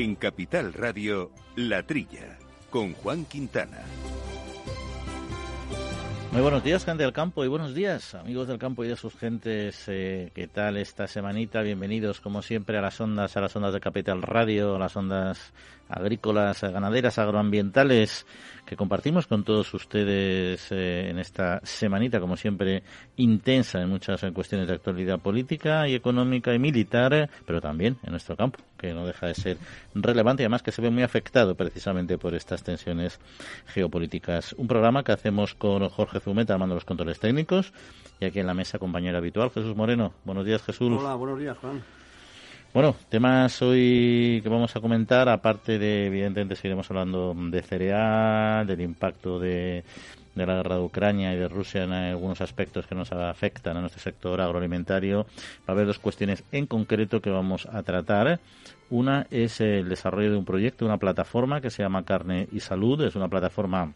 En Capital Radio, La Trilla, con Juan Quintana. Muy buenos días, gente del campo, y buenos días, amigos del campo y de sus gentes. Eh, ¿Qué tal esta semanita? Bienvenidos, como siempre, a las ondas, a las ondas de Capital Radio, a las ondas agrícolas, ganaderas, agroambientales que compartimos con todos ustedes eh, en esta semanita, como siempre, intensa en muchas cuestiones de actualidad política y económica y militar, pero también en nuestro campo, que no deja de ser relevante y además que se ve muy afectado precisamente por estas tensiones geopolíticas. Un programa que hacemos con Jorge Zumeta, armando los controles técnicos, y aquí en la mesa compañero habitual, Jesús Moreno. Buenos días, Jesús. Hola, buenos días, Juan. Bueno, temas hoy que vamos a comentar, aparte de, evidentemente, seguiremos hablando de cereal, del impacto de, la guerra de Ucrania y de Rusia en algunos aspectos que nos afectan a nuestro sector agroalimentario. Va a haber dos cuestiones en concreto que vamos a tratar. Una es el desarrollo de un proyecto, una plataforma que se llama Carne y Salud. Es una plataforma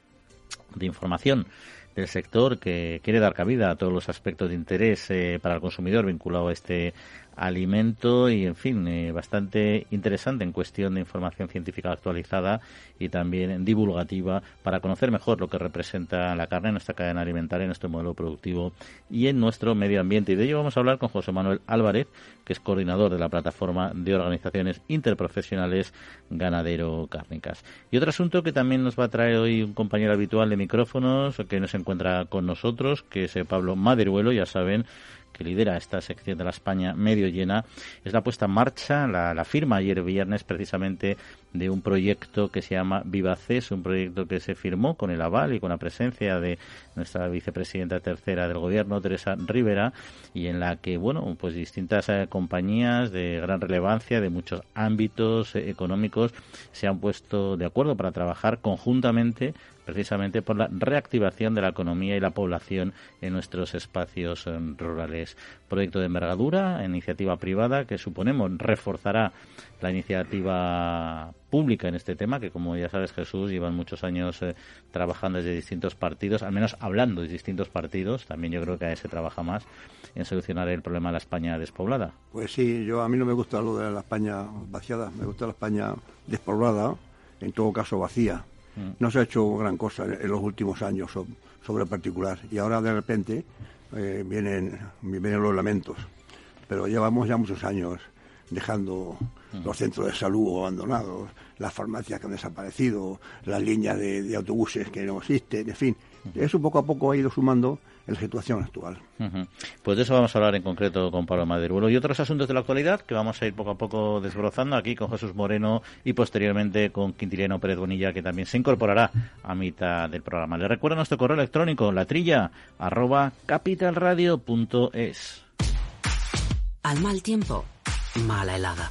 de información del sector que quiere dar cabida a todos los aspectos de interés eh, para el consumidor vinculado a este alimento y, en fin, eh, bastante interesante en cuestión de información científica actualizada y también divulgativa para conocer mejor lo que representa la carne en nuestra cadena alimentaria, en nuestro modelo productivo y en nuestro medio ambiente. Y de ello vamos a hablar con José Manuel Álvarez, que es coordinador de la plataforma de organizaciones interprofesionales ganadero-cárnicas. Y otro asunto que también nos va a traer hoy un compañero habitual de micrófonos que nos encuentra con nosotros, que es Pablo Maderuelo, ya saben, que lidera esta sección de la España medio llena, es la puesta en marcha, la, firma ayer viernes precisamente de un proyecto que se llama Vivacés, un proyecto que se firmó con el aval y con la presencia de nuestra vicepresidenta tercera del gobierno, Teresa Rivera, y en la que, bueno, pues distintas eh, compañías de gran relevancia de muchos ámbitos eh, económicos se han puesto de acuerdo para trabajar conjuntamente precisamente por la reactivación de la economía y la población en nuestros espacios eh, rurales. Proyecto de envergadura, iniciativa privada que suponemos reforzará la iniciativa pública en este tema, que como ya sabes Jesús, llevan muchos años eh, trabajando desde distintos partidos, al menos hablando de distintos partidos, también yo creo que ahí se trabaja más en solucionar el problema de la España despoblada. Pues sí, yo a mí no me gusta lo de la España vaciada, me gusta la España despoblada, en todo caso vacía, no se ha hecho gran cosa en los últimos años sobre el particular y ahora de repente eh, vienen, vienen los lamentos. Pero llevamos ya muchos años dejando los centros de salud abandonados, las farmacias que han desaparecido, las líneas de, autobuses que no existen, en fin. Eso poco a poco ha ido sumando la situación actual. Pues de eso vamos a hablar en concreto con Pablo Maderuelo y otros asuntos de la actualidad que vamos a ir poco a poco desbrozando aquí con Jesús Moreno y posteriormente con Quintiliano Pérez Bonilla que también se incorporará a mitad del programa. Le recuerdo nuestro correo electrónico latrilla arroba capitalradio.es. Al mal tiempo, mala helada.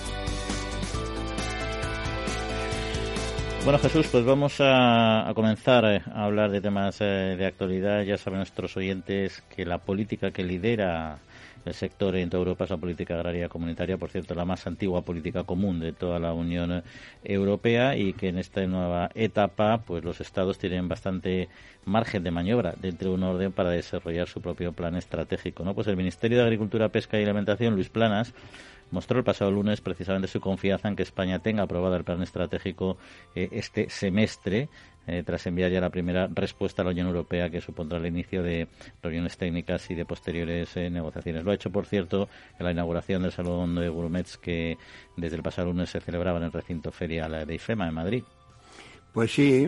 Bueno, Jesús, pues vamos a, comenzar eh, a hablar de temas eh, de actualidad. Ya saben nuestros oyentes que la política que lidera el sector en toda Europa es la política agraria comunitaria, por cierto, la más antigua política común de toda la Unión Europea y que en esta nueva etapa, pues los estados tienen bastante margen de maniobra dentro de un orden para desarrollar su propio plan estratégico, ¿no? Pues el Ministerio de Agricultura, Pesca y Alimentación, Luis Planas, mostró el pasado lunes precisamente su confianza en que España tenga aprobado el plan estratégico eh, este semestre, eh, tras enviar ya la primera respuesta a la Unión Europea que supondrá el inicio de reuniones técnicas y de posteriores eh, negociaciones. Lo ha hecho, por cierto, en la inauguración del Salón de Gourmets que desde el pasado lunes se celebraba en el recinto ferial de IFEMA en Madrid. Pues sí,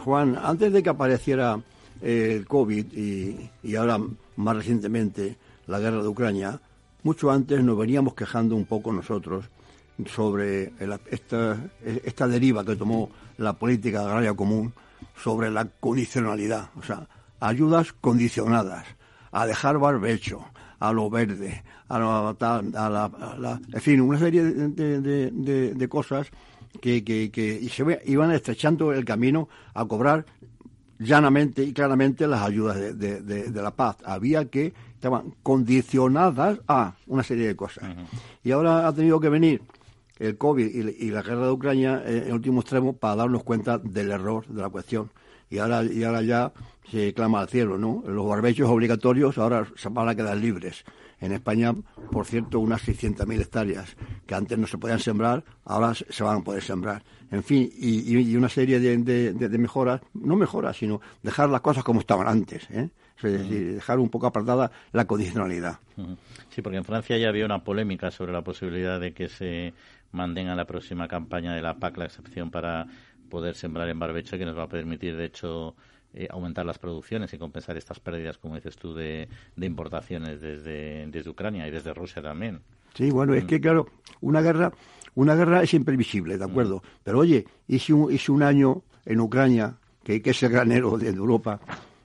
Juan, antes de que apareciera el COVID y, y ahora más recientemente la guerra de Ucrania, mucho antes nos veníamos quejando un poco nosotros sobre esta, esta deriva que tomó la política agraria común sobre la condicionalidad, o sea, ayudas condicionadas, a dejar barbecho, a lo verde, a la, en fin, una serie de, de, cosas que, que, que se iban estrechando el camino a cobrar llanamente y claramente las ayudas de, la paz. Había que, estaban condicionadas a una serie de cosas. Y ahora ha tenido que venir el COVID y, la guerra de Ucrania en último extremo para darnos cuenta del error de la cuestión. Y ahora, y ahora ya se clama al cielo, ¿no? Los barbechos obligatorios ahora se van a quedar libres. En España, por cierto, unas 600.000 hectáreas que antes no se podían sembrar, ahora se van a poder sembrar. En fin, y, una serie de, mejoras, no mejoras, sino dejar las cosas como estaban antes. ¿eh? Es decir, dejar un poco apartada la condicionalidad. Sí, porque en Francia ya había una polémica sobre la posibilidad de que se mantenga la próxima campaña de la PAC la excepción para poder sembrar en barbecho, que nos va a permitir, de hecho, eh, aumentar las producciones y compensar estas pérdidas, como dices tú, de, importaciones desde, desde Ucrania y desde Rusia también. Sí, bueno, es mm. que claro, una guerra, una guerra es imprevisible, ¿de acuerdo? Mm. Pero oye, hice un, hice un año en Ucrania, que, que es el granero de Europa,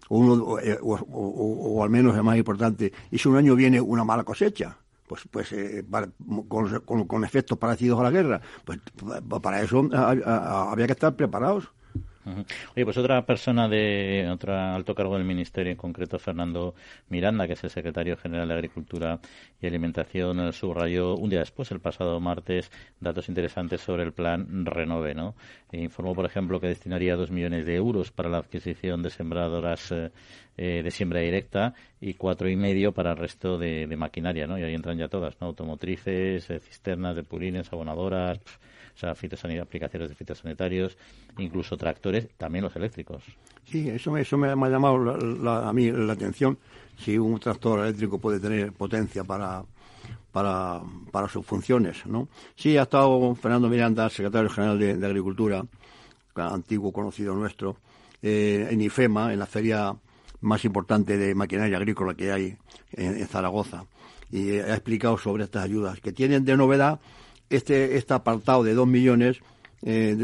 o, uno, eh, o, al menos el más importante, hice un año viene una mala cosecha pues pues eh, con, con, efectos parecidos a la guerra pues para eso había que estar preparados Oye, pues otra persona de otro alto cargo del Ministerio, en concreto Fernando Miranda, que es el secretario general de Agricultura y Alimentación, eh, subrayó un día después, el pasado martes, datos interesantes sobre el plan Renove. ¿no? E informó, por ejemplo, que destinaría dos millones de euros para la adquisición de sembradoras eh, eh, de siembra directa y cuatro y medio para el resto de, maquinaria, ¿no? Y ahí entran ya todas, ¿no? Automotrices, cisternas de purines, abonadoras o sea, aplicaciones de fitosanitarios, incluso tractores, también los eléctricos. Sí, eso me, eso me ha llamado a mí la atención, si un tractor eléctrico puede tener potencia para, para, para sus funciones, ¿no? Sí, ha estado Fernando Miranda, secretario general de, Agricultura, antiguo conocido nuestro, eh, en IFEMA, en la feria más importante de maquinaria agrícola que hay en Zaragoza, y ha explicado sobre estas ayudas, que tienen de novedad este, este apartado de dos millones eh,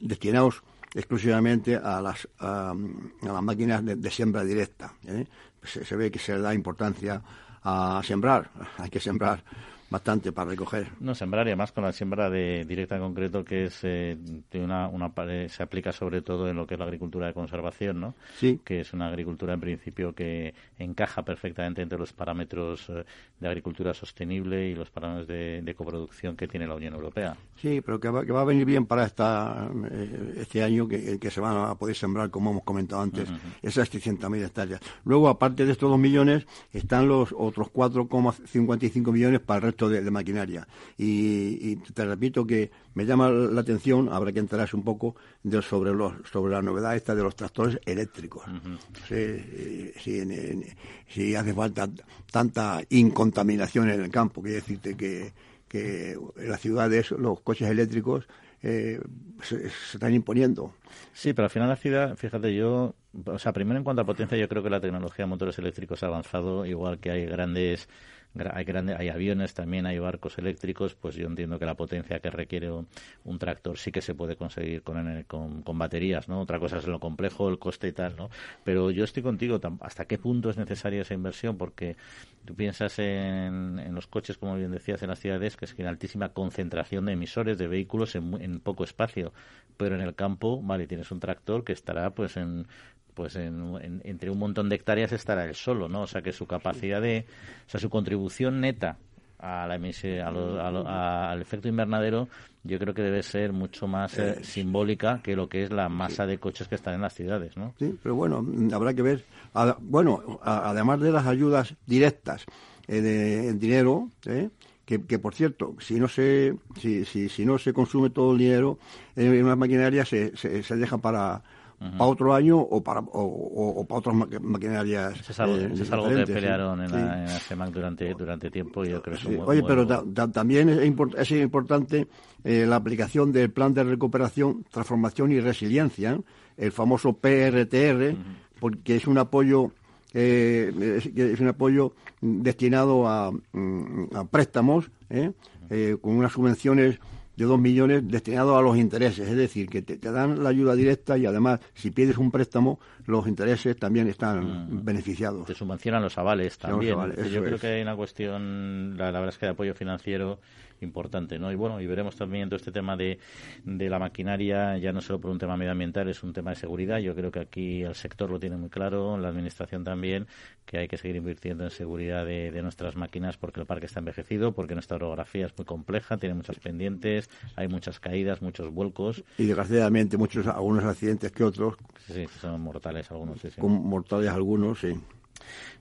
destinados exclusivamente a las, a, las máquinas de, siembra directa. ¿eh? se, ve que se da importancia a sembrar, hay que sembrar bastante para recoger. No, sembrar y además con la siembra de directa en concreto que es eh, una, una, se aplica sobre todo en lo que es la agricultura de conservación, ¿no? Sí. Que es una agricultura en principio que encaja perfectamente entre los parámetros eh, de agricultura sostenible y los parámetros de, coproducción que tiene la Unión Europea. Sí, pero que va, que va a venir bien para esta, eh, este año que, que, se van a poder sembrar, como hemos comentado antes, esas 600.000 hectáreas. Luego, aparte de estos dos millones, están los otros 4,55 millones para el resto de, maquinaria. Y, te repito que me llama la atención, habrá que enterarse un poco de, sobre, los, sobre la novedad esta de los tractores eléctricos. si, hace falta tanta incontaminación en el campo, quiere decirte que, que en las ciudades los coches eléctricos eh, se, están imponiendo. Sí, pero al final la ciudad, fíjate, yo, o sea, primero en cuanto a potencia, yo creo que la tecnología de motores eléctricos ha avanzado, igual que hay grandes hay, grandes, hay aviones, también hay barcos eléctricos, pues yo entiendo que la potencia que requiere un, tractor sí que se puede conseguir con, con, baterías, ¿no? Otra cosa es lo complejo, el coste y tal, ¿no? Pero yo estoy contigo, ¿hasta qué punto es necesaria esa inversión? Porque tú piensas en, en los coches, como bien decías, en las ciudades, que es que hay altísima concentración de emisores de vehículos en, en poco espacio, pero en el campo, vale, tienes un tractor que estará pues en pues en, entre un montón de hectáreas estará él solo, ¿no? O sea que su capacidad de, o sea, su contribución neta a la al efecto invernadero, yo creo que debe ser mucho más eh, eh, simbólica que lo que es la masa de coches que están en las ciudades, ¿no? Sí, pero bueno, habrá que ver. bueno, además de las ayudas directas eh, de, en dinero, que, por cierto, si no se si, si, si no se consume todo el dinero en una maquinaria se, se, se deja para para otro año o para, o, para otras maquinarias. Eso es algo, es algo que pelearon en, la, en durante, durante tiempo y yo creo que Oye, pero también es, es importante eh, la aplicación del plan de recuperación, transformación y resiliencia, el famoso PRTR, porque es un apoyo eh, es, un apoyo destinado a, mm, a préstamos ¿eh? eh, con unas subvenciones de dos millones destinados a los intereses, es decir, que te, dan la ayuda directa y además si pides un préstamo los intereses también están mm. beneficiados. Se subvencionan los avales también. Yo creo que hay una cuestión, la, la verdad es que de apoyo financiero importante, ¿no? Y bueno, y veremos también todo este tema de, de la maquinaria, ya no solo por un tema medioambiental, es un tema de seguridad. Yo creo que aquí el sector lo tiene muy claro, la administración también, que hay que seguir invirtiendo en seguridad de, de nuestras máquinas porque el parque está envejecido, porque nuestra orografía es muy compleja, tiene muchas pendientes, hay muchas caídas, muchos vuelcos. Y desgraciadamente muchos, algunos accidentes que otros. Sí, son mortales algunos, sí, mortales algunos, sí.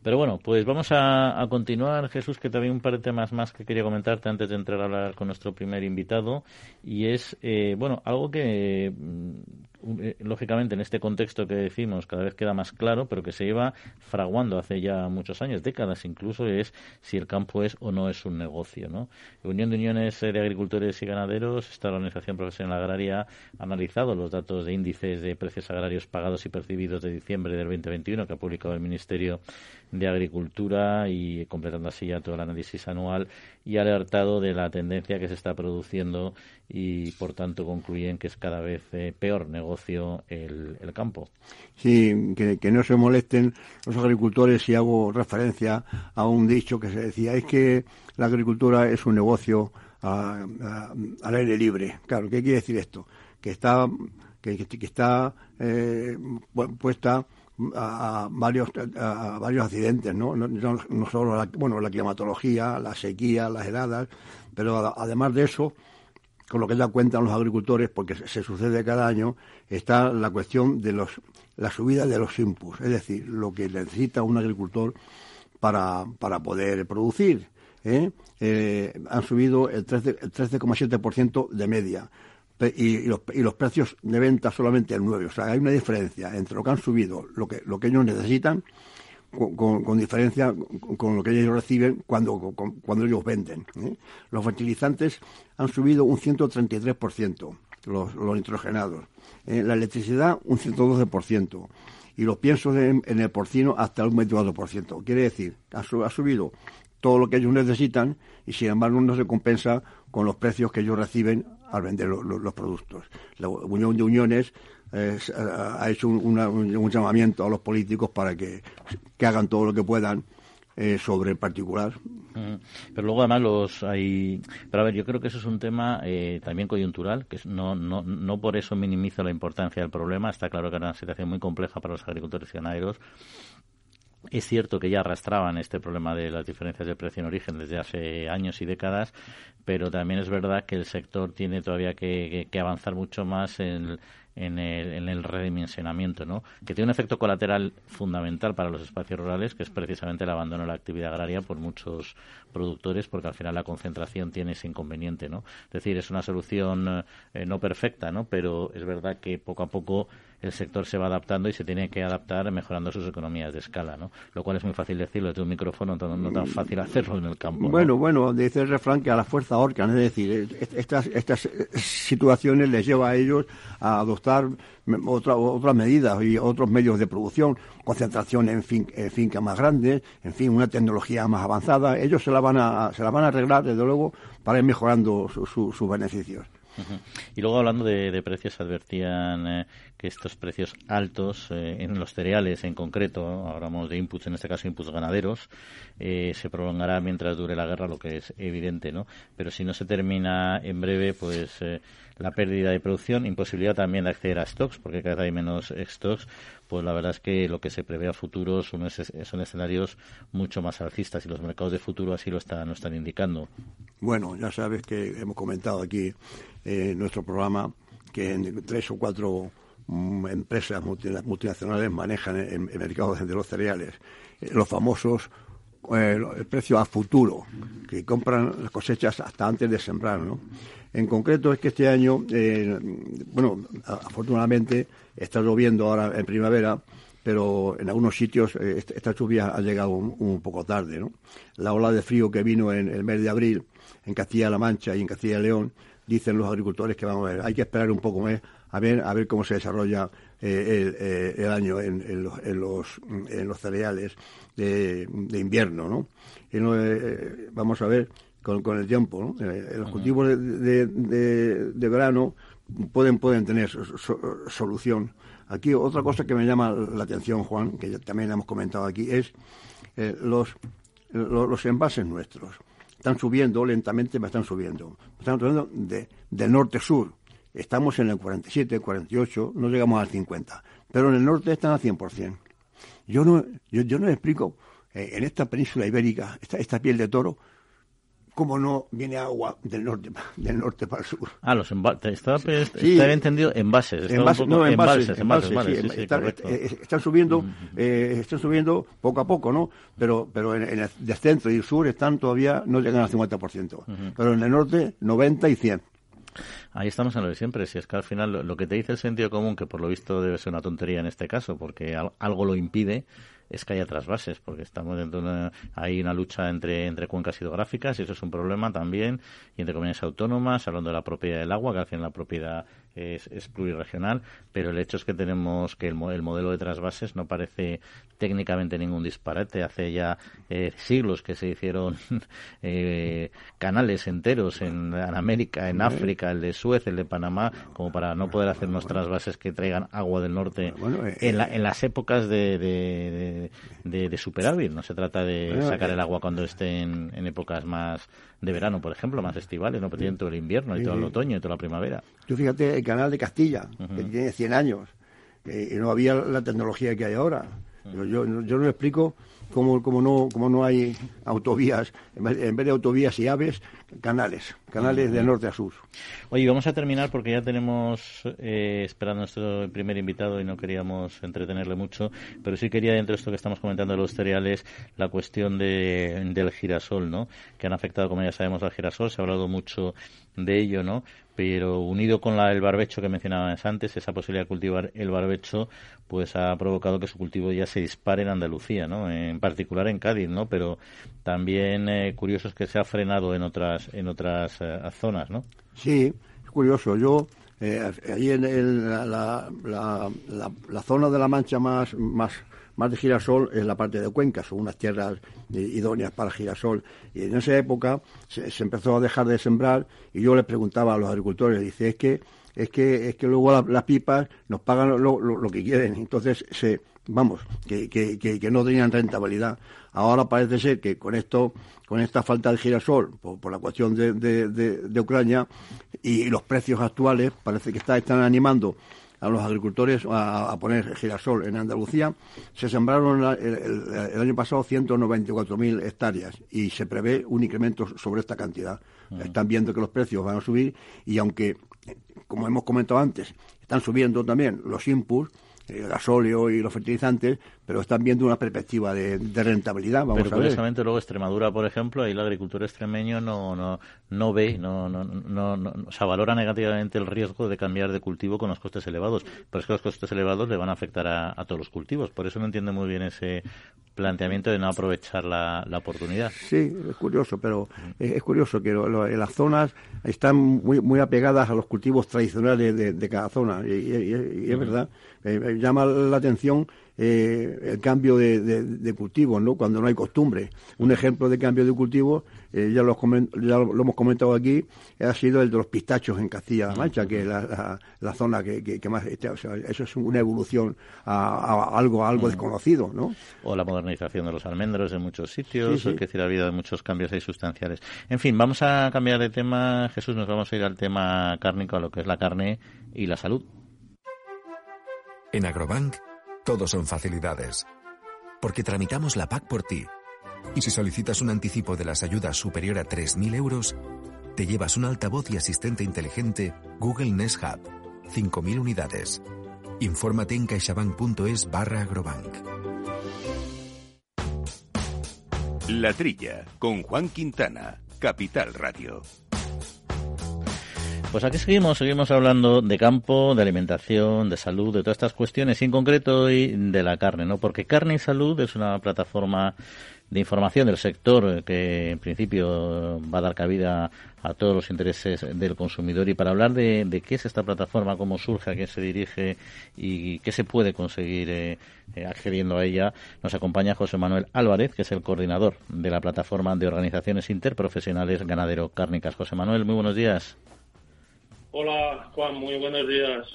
Pero bueno, pues vamos a, continuar, Jesús, que también un par de temas más que quería comentarte antes de entrar a hablar con nuestro primer invitado. Y es, eh, bueno, algo que lógicamente en este contexto que decimos cada vez queda más claro, pero que se lleva fraguando hace ya muchos años, décadas incluso, es si el campo es o no es un negocio. ¿no? Unión de Uniones de Agricultores y Ganaderos, esta organización profesional agraria, ha analizado los datos de índices de precios agrarios pagados y percibidos de diciembre del 2021 que ha publicado el Ministerio de Agricultura y completando así ya todo el análisis anual y alertado de la tendencia que se está produciendo y por tanto concluyen que es cada vez eh, peor negocio el, campo. Sí, que, no se molesten los agricultores si hago referencia a un dicho que se decía, es que la agricultura es un negocio al aire libre. Claro, ¿qué quiere decir esto? Que está, que, está eh, puesta a, varios a varios accidentes, ¿no? No, solo la, bueno, la climatología, la sequía, las heladas, pero además de eso, con lo que ya cuentan los agricultores, porque se, sucede cada año, está la cuestión de los la subida de los inputs, es decir, lo que necesita un agricultor para, para poder producir. ¿eh? Eh, han subido el 13,7% de media y, los, y, los, precios de venta solamente el 9. O sea, hay una diferencia entre lo que han subido, lo que, lo que ellos necesitan, con, diferencia con, lo que ellos reciben cuando, cuando ellos venden. ¿eh? Los fertilizantes han subido un 133%, los, los nitrogenados. ¿eh? La electricidad un 112%. Y los piensos en, el porcino hasta un 24%. Quiere decir, ha, ha subido todo lo que ellos necesitan y sin embargo no se compensa con los precios que ellos reciben al vender los productos. La Unión de Uniones eh, ha hecho un, llamamiento a los políticos para que, hagan todo lo que puedan eh, sobre el particular. Pero luego además los hay... Pero a ver, yo creo que eso es un tema eh, también coyuntural, que no, no, no por eso minimizo la importancia del problema. Está claro que era una situación muy compleja para los agricultores y ganaderos es cierto que ya arrastraban este problema de las diferencias de precio en origen desde hace años y décadas, pero también es verdad que el sector tiene todavía que, avanzar mucho más en, en el, en el redimensionamiento, ¿no? que tiene un efecto colateral fundamental para los espacios rurales, que es precisamente el abandono de la actividad agraria por muchos productores, porque al final la concentración tiene ese inconveniente. ¿no? Es decir, es una solución eh, no perfecta, ¿no? pero es verdad que poco a poco el sector se va adaptando y se tiene que adaptar mejorando sus economías de escala, ¿no? Lo cual es muy fácil decirlo desde un micrófono, no, tan fácil hacerlo en el campo. Bueno, bueno, dice el refrán que a la fuerza ahorcan, es decir, estas, estas situaciones les lleva a ellos a adoptar otra, otras medidas y otros medios de producción, concentración en, fin, en fincas más grandes, en fin, una tecnología más avanzada. Ellos se la van a, se la van a arreglar, desde luego, para ir mejorando sus beneficios. Y luego hablando de, precios, advertían eh, que estos precios altos eh, en los cereales en concreto, hablamos de inputs, en este caso inputs ganaderos, eh, se prolongará mientras dure la guerra, lo que es evidente, ¿no? Pero si no se termina en breve, pues la pérdida de producción, imposibilidad también de acceder a stocks, porque cada vez hay menos stocks, pues la verdad es que lo que se prevé a futuro son, escenarios mucho más alcistas y los mercados de futuro así lo están, lo están indicando. Bueno, ya sabes que hemos comentado aquí en nuestro programa que en tres o cuatro mm, empresas multinacionales manejan el, mercado de los cereales. Eh, los famosos eh, el precio a futuro, que compran las cosechas hasta antes de sembrar, ¿no? En concreto es que este año, eh, bueno, afortunadamente está lloviendo ahora en primavera, pero en algunos sitios eh, esta lluvia ha llegado un, poco tarde, ¿no? La ola de frío que vino en el mes de abril en Castilla-La Mancha y en Castilla y León, dicen los agricultores que vamos a ver, hay que esperar un poco más a ver, a ver cómo se desarrolla el, el, año en, los, en, los, en los cereales de, invierno, ¿no? Y no eh, vamos a ver con, con el tiempo, ¿no? Eh, los cultivos de, de, de, verano pueden, pueden tener solución aquí otra cosa que me llama la atención, Juan, que también hemos comentado aquí, es eh, los, los, envases nuestros. Están subiendo lentamente, me están subiendo. Están subiendo de, de norte-sur. Estamos en el 47, 48, no llegamos al 50. Pero en el norte están al 100%. Yo no, yo, yo no explico, eh, en esta península ibérica, esta, esta piel de toro, cómo no viene agua del norte del norte para el sur. Ah, los embalses. Estaba, sí. entendido envases. Envases, no, envases, envases, envases sí, están, están, subiendo, eh, están subiendo poco a poco, ¿no? Pero, pero en, el centro y el sur están todavía, no llegan al 50%. Pero en el norte, 90 y 100. Ahí estamos en lo de siempre. Si es que al final lo, que te dice el sentido común, que por lo visto debe ser una tontería en este caso, porque algo lo impide, es que haya trasvases, porque estamos dentro de una, hay una lucha entre, entre cuencas hidrográficas y eso es un problema también, y entre comunidades autónomas, hablando de la propiedad del agua, que al final la propiedad es, es pluriregional, pero el hecho es que tenemos que el, el, modelo de trasvases no parece técnicamente ningún disparate. Hace ya eh, siglos que se hicieron eh, canales enteros en, América, en África, el de Suez, el de Panamá, como para no poder hacer unos trasvases que traigan agua del norte eh, en, en, las épocas de, de, de, superávit. No se trata de sacar el agua cuando esté en, épocas más de verano, por ejemplo, más estivales, no, pero tienen todo el invierno y todo el otoño y toda la primavera. Tú fíjate, el canal de Castilla, que tiene 100 años, y no había la tecnología que hay ahora. Yo, yo, yo no explico cómo, cómo, no, cómo no hay autovías, en vez, de autovías y aves, canales, canales de norte a sur. Oye, vamos a terminar porque ya tenemos eh, esperando nuestro primer invitado y no queríamos entretenerle mucho, pero sí quería, dentro de esto que estamos comentando de los cereales, la cuestión de, del girasol, ¿no? Que han afectado, como ya sabemos, al girasol. Se ha hablado mucho de ello, ¿no? Pero unido con la, el barbecho que mencionabas antes, esa posibilidad de cultivar el barbecho, pues ha provocado que su cultivo ya se dispare en Andalucía, ¿no? En particular en Cádiz, ¿no? Pero también eh, curioso es que se ha frenado en otras en otras eh, zonas, ¿no? Sí, es curioso. Yo eh, ahí en, la, la, la, zona de la Mancha más más más de girasol es la parte de Cuenca, son unas tierras idóneas para girasol. Y en esa época se, empezó a dejar de sembrar y yo le preguntaba a los agricultores, dice, es que es que es que luego las pipas nos pagan lo, que quieren, entonces se vamos, que, que, que, no tenían rentabilidad. Ahora parece ser que con esto, con esta falta de girasol, por, la cuestión de, de, de, Ucrania y los precios actuales, parece que está, están animando a los agricultores a, poner girasol en Andalucía. Se sembraron el, año pasado 194.000 hectáreas y se prevé un incremento sobre esta cantidad. Están viendo que los precios van a subir y aunque, como hemos comentado antes, están subiendo también los inputs, el gasóleo y los fertilizantes, pero están viendo una perspectiva de, rentabilidad. Vamos pero curiosamente luego Extremadura, por ejemplo, ahí el agricultor extremeño no, no, no ve, no, no, no, no, o sea, valora negativamente el riesgo de cambiar de cultivo con los costes elevados. Pero es que los costes elevados le van a afectar a, todos los cultivos. Por eso no entiende muy bien ese planteamiento de no aprovechar la, la oportunidad. Sí, es curioso, pero es, curioso que en las zonas están muy, muy apegadas a los cultivos tradicionales de, cada zona. Y, es verdad, eh, llama la atención eh, el cambio de, de, cultivos, ¿no? Cuando no hay costumbre. Un ejemplo de cambio de cultivo, eh, ya, lo, ya lo, hemos comentado aquí, ha sido el de los pistachos en Castilla-La Mancha, que es la, la, zona que, que, más... Este, o sea, eso es una evolución a, algo algo mm. desconocido, ¿no? O la modernización de los almendros en muchos sitios, es decir, ha habido muchos cambios ahí sustanciales. En fin, vamos a cambiar de tema, Jesús, nos vamos a ir al tema cárnico, a lo que es la carne y la salud. En Agrobank todo son facilidades. Porque tramitamos la PAC por ti. Y si solicitas un anticipo de las ayudas superior a 3.000 euros, te llevas un altavoz y asistente inteligente Google Nest Hub. 5.000 unidades. Infórmate en caixabank.es barra agrobank. La Trilla, con Juan Quintana, Capital Radio. Pues aquí seguimos, seguimos hablando de campo, de alimentación, de salud, de todas estas cuestiones, y en concreto hoy de la carne, ¿no? Porque Carne y Salud es una plataforma de información del sector que en principio va a dar cabida a todos los intereses del consumidor y para hablar de, qué es esta plataforma, cómo surge, a qué se dirige y qué se puede conseguir eh, eh, accediendo a ella, nos acompaña José Manuel Álvarez, que es el coordinador de la plataforma de organizaciones interprofesionales ganadero cárnicas. José Manuel, muy buenos días. Hola, Juan, muy buenos días.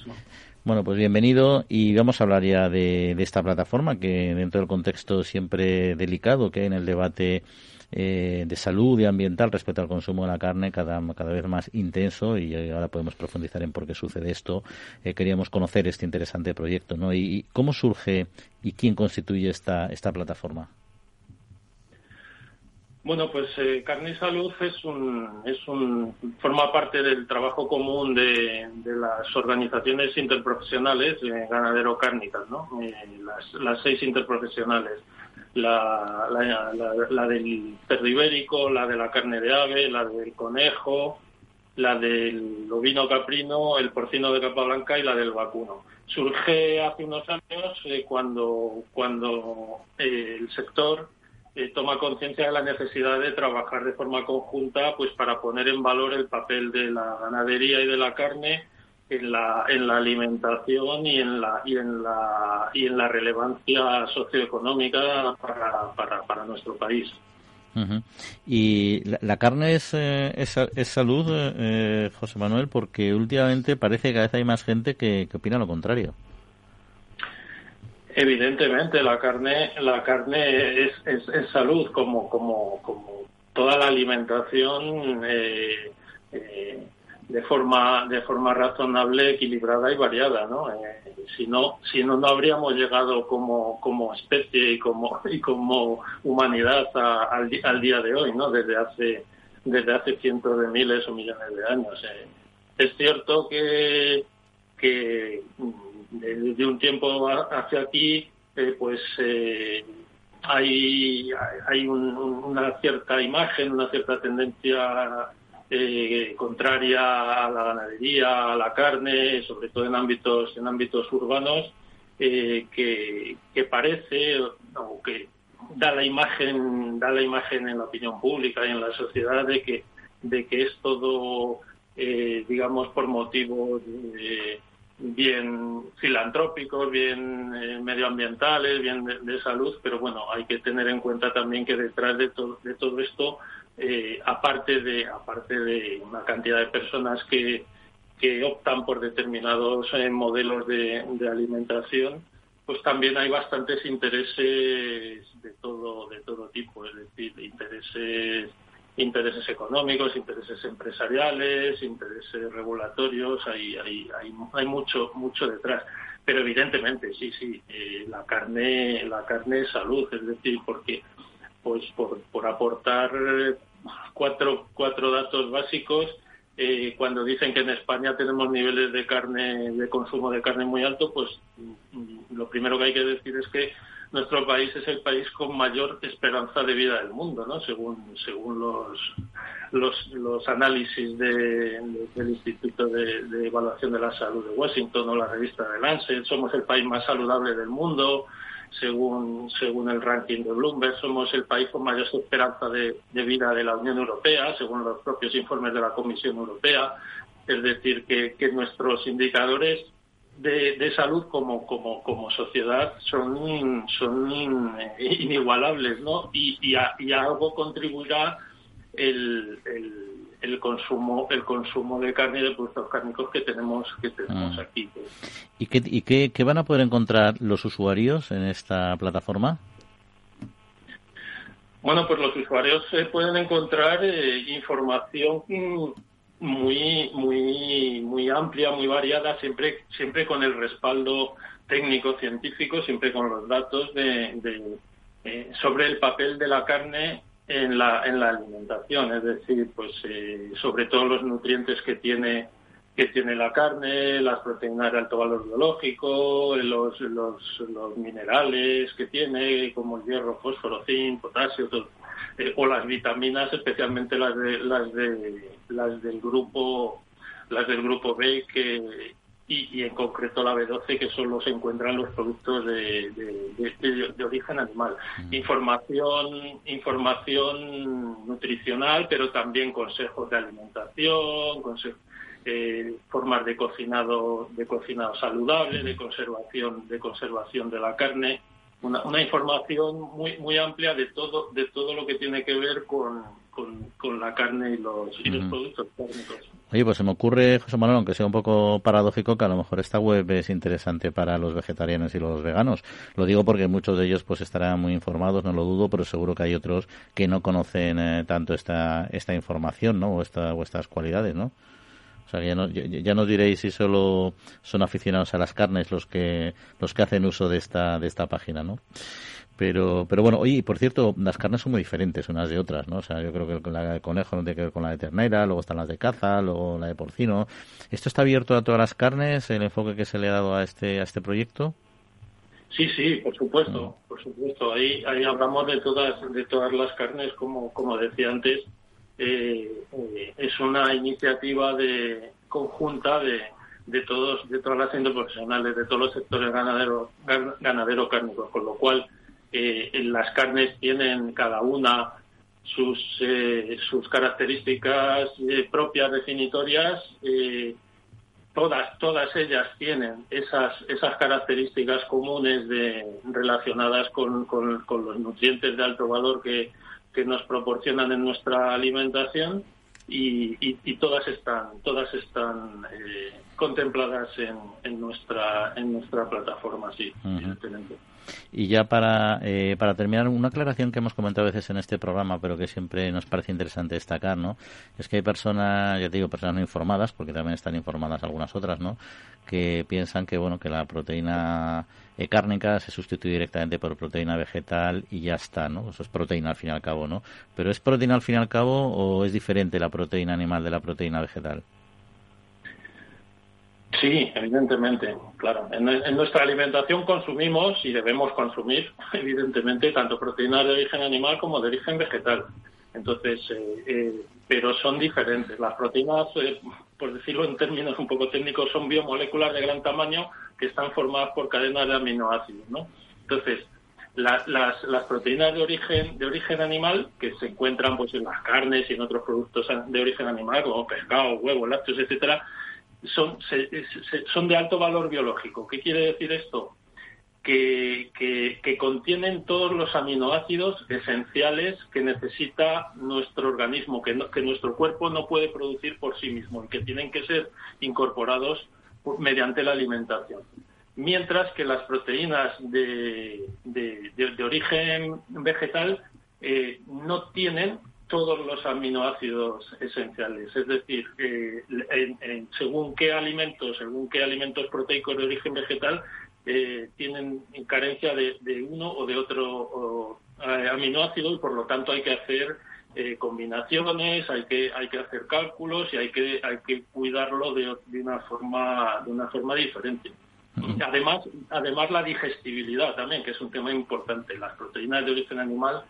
Bueno, pues bienvenido y vamos a hablar ya de, esta plataforma que dentro del contexto siempre delicado que hay en el debate eh, de salud y ambiental respecto al consumo de la carne cada, cada vez más intenso y ahora podemos profundizar en por qué sucede esto. Eh, queríamos conocer este interesante proyecto, ¿no? Y, cómo surge y quién constituye esta, esta plataforma. Bueno, pues eh, Carne y Salud es un, es un, forma parte del trabajo común de, las organizaciones interprofesionales ganadero-cárnicas, ¿no? las, las seis interprofesionales la, la, del cerdo ibérico, la de la carne de ave, la del conejo, la del ovino caprino, el porcino de capa blanca y la del vacuno. Surge hace unos años eh, cuando, cuando eh, el sector eh, toma conciencia de la necesidad de trabajar de forma conjunta pues para poner en valor el papel de la ganadería y de la carne en la, en la alimentación y en la, y en la, y en la relevancia socioeconómica para, para, para nuestro país. Y la, carne es, eh, es, salud, eh, José Manuel, porque últimamente parece que cada vez hay más gente que opina lo contrario. Evidentemente, la carne, la carne es, es, es salud, como, como, como toda la alimentación eh, eh de forma de forma razonable, equilibrada y variada, ¿no? Eh, si no si no no habríamos llegado como como especie y como y como humanidad al, al día de hoy, ¿no? Desde hace desde hace cientos de miles o millones de años. Eh. Es cierto que que desde un tiempo hacia aquí, eh, pues hay hay una cierta imagen, una cierta tendencia eh, contraria a la ganadería, a la carne, sobre todo en ámbitos en ámbitos urbanos, eh, que, que, parece o que da la imagen da la imagen en la opinión pública y en la sociedad de que de que es todo eh, digamos por motivos bien filantrópicos, bien eh, medioambientales, bien de, salud, pero bueno, hay que tener en cuenta también que detrás de, todo de todo esto eh, aparte de aparte de una cantidad de personas que, que optan por determinados eh, modelos de, alimentación pues también hay bastantes intereses de todo de todo tipo es decir intereses intereses económicos intereses empresariales intereses regulatorios hay hay hay, hay mucho mucho detrás pero evidentemente sí sí eh, la carne la carne es salud es decir porque pues por, por aportar cuatro, cuatro datos básicos. Eh, cuando dicen que en España tenemos niveles de carne, de consumo de carne muy alto, pues mm, lo primero que hay que decir es que nuestro país es el país con mayor esperanza de vida del mundo, ¿no? Según según los los, los análisis del Instituto de, de, Evaluación de la Salud de Washington o la revista de Lancet, somos el país más saludable del mundo, según, según el ranking de Bloomberg. Somos el país con mayor esperanza de, vida de la Unión Europea, según los propios informes de la Comisión Europea. Es decir, que, que nuestros indicadores de, de, salud como, como, como sociedad son, son inigualables, ¿no? Y, y, y algo contribuirá el, el el consumo el consumo de carne y de productos cárnicos que tenemos que tenemos ah. aquí y qué y qué, van a poder encontrar los usuarios en esta plataforma bueno pues los usuarios se pueden encontrar eh, información muy muy muy amplia muy variada siempre siempre con el respaldo técnico científico siempre con los datos de, eh, sobre el papel de la carne en la, en la alimentación, es decir, pues eh, sobre todo los nutrientes que tiene que tiene la carne, las proteínas de alto valor biológico, los, los, los minerales que tiene, como el hierro, fósforo, zinc, potasio, eh, o las vitaminas, especialmente las de, las de las del grupo las del grupo B que y, en concreto la B12 que solo se encuentran los productos de, de, origen animal. Mm. Información, información nutricional, pero también consejos de alimentación, eh, formas de cocinado, de cocinado saludable, de conservación, de conservación de la carne. Una, una información muy muy amplia de todo de todo lo que tiene que ver con, con, la carne y los, y los productos cárnicos. Oye, pues se me ocurre, José Manuel, aunque sea un poco paradójico, que a lo mejor esta web es interesante para los vegetarianos y los veganos. Lo digo porque muchos de ellos pues estarán muy informados, no lo dudo, pero seguro que hay otros que no conocen eh, tanto esta, esta información, ¿no? O, esta, o estas cualidades, ¿no? O sea, ya, no, ya, nos diréis si solo son aficionados a las carnes los que los que hacen uso de esta de esta página, ¿no? Pero, pero bueno, oye, por cierto, las carnes son muy diferentes unas de otras, ¿no? O sea, yo creo que la de conejo no tiene que ver con la de ternera, luego están las de caza, luego la de porcino. ¿Esto está abierto a todas las carnes, el enfoque que se le ha dado a este, a este proyecto? Sí, sí, por supuesto, por supuesto. Ahí, ahí hablamos de todas, de todas las carnes, como, como decía antes, eh, es una iniciativa de conjunta de, de todos, de todas las profesionales, de todos los sectores ganadero, ganadero cárnicos, con lo cual eh, las carnes tienen cada una sus, eh, sus características eh, propias definitorias. Todas, todas ellas tienen esas, esas características comunes de, relacionadas con, con, los nutrientes de alto valor que, que nos proporcionan en nuestra alimentación y, y, todas están todas están contempladas en, en nuestra en nuestra plataforma sí y ya para, eh, para terminar, una aclaración que hemos comentado a veces en este programa, pero que siempre nos parece interesante destacar, ¿no? Es que hay personas, ya te digo, personas no informadas, porque también están informadas algunas otras, ¿no? Que piensan que, bueno, que la proteína eh, cárnica se sustituye directamente por proteína vegetal y ya está, ¿no? Eso es proteína al fin y al cabo, ¿no? Pero ¿es proteína al fin y al cabo o es diferente la proteína animal de la proteína vegetal? Sí, evidentemente, claro. En, nuestra alimentación consumimos y debemos consumir, evidentemente, tanto proteínas de origen animal como de origen vegetal. Entonces, eh, eh, pero son diferentes. Las proteínas, eh, por decirlo en términos un poco técnicos, son biomoléculas de gran tamaño que están formadas por cadenas de aminoácidos, ¿no? Entonces, las, proteínas de origen de origen animal que se encuentran pues en las carnes y en otros productos de origen animal como pescado, huevos, lácteos, etcétera, son, son de alto valor biológico. ¿Qué quiere decir esto? Que, que, contienen todos los aminoácidos esenciales que necesita nuestro organismo, que, que nuestro cuerpo no puede producir por sí mismo y que tienen que ser incorporados mediante la alimentación. Mientras que las proteínas de, de, origen vegetal eh, no tienen todos los aminoácidos esenciales. Es decir, según qué alimentos, según qué alimentos proteicos de origen vegetal, eh, tienen carencia de, uno o de otro eh, aminoácido y por lo tanto hay que hacer eh, combinaciones, hay que hay que hacer cálculos y hay que hay que cuidarlo de, de una forma de una forma diferente. Además, además la digestibilidad también, que es un tema importante. Las proteínas de origen animal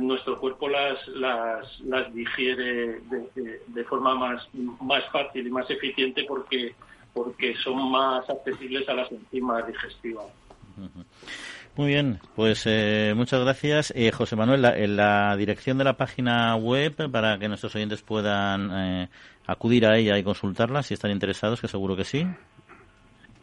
nuestro cuerpo las, las, las digiere de, forma más, más fácil y más eficiente porque, porque son más accesibles a las enzimas digestivas. Muy bien, pues eh, muchas gracias. Eh, José Manuel, en la dirección de la página web para que nuestros oyentes puedan eh, acudir a ella y consultarla si están interesados, que seguro que sí.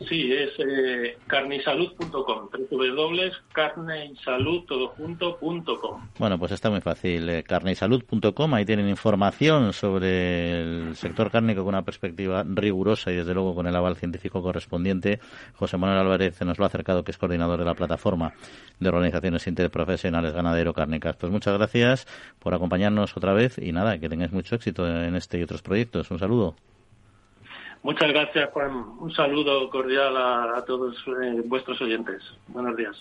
Sí, es eh, www.carneysalud.com. Bueno, pues está muy fácil, eh, carneysalud.com, ahí tienen información sobre el sector cárnico con una perspectiva rigurosa y desde luego con el aval científico correspondiente. José Manuel Álvarez nos lo ha acercado, que es coordinador de la plataforma de organizaciones interprofesionales ganadero-cárnicas. Pues muchas gracias por acompañarnos otra vez y nada, que tengáis mucho éxito en este y otros proyectos. Un saludo. Muchas gracias, Juan. Un saludo cordial a, todos eh, vuestros oyentes. Buenos días.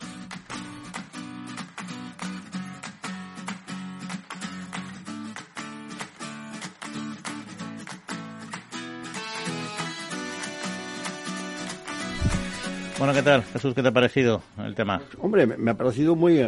Bueno, ¿qué tal, Jesús? ¿Qué te ha parecido el tema? Hombre, me ha parecido muy,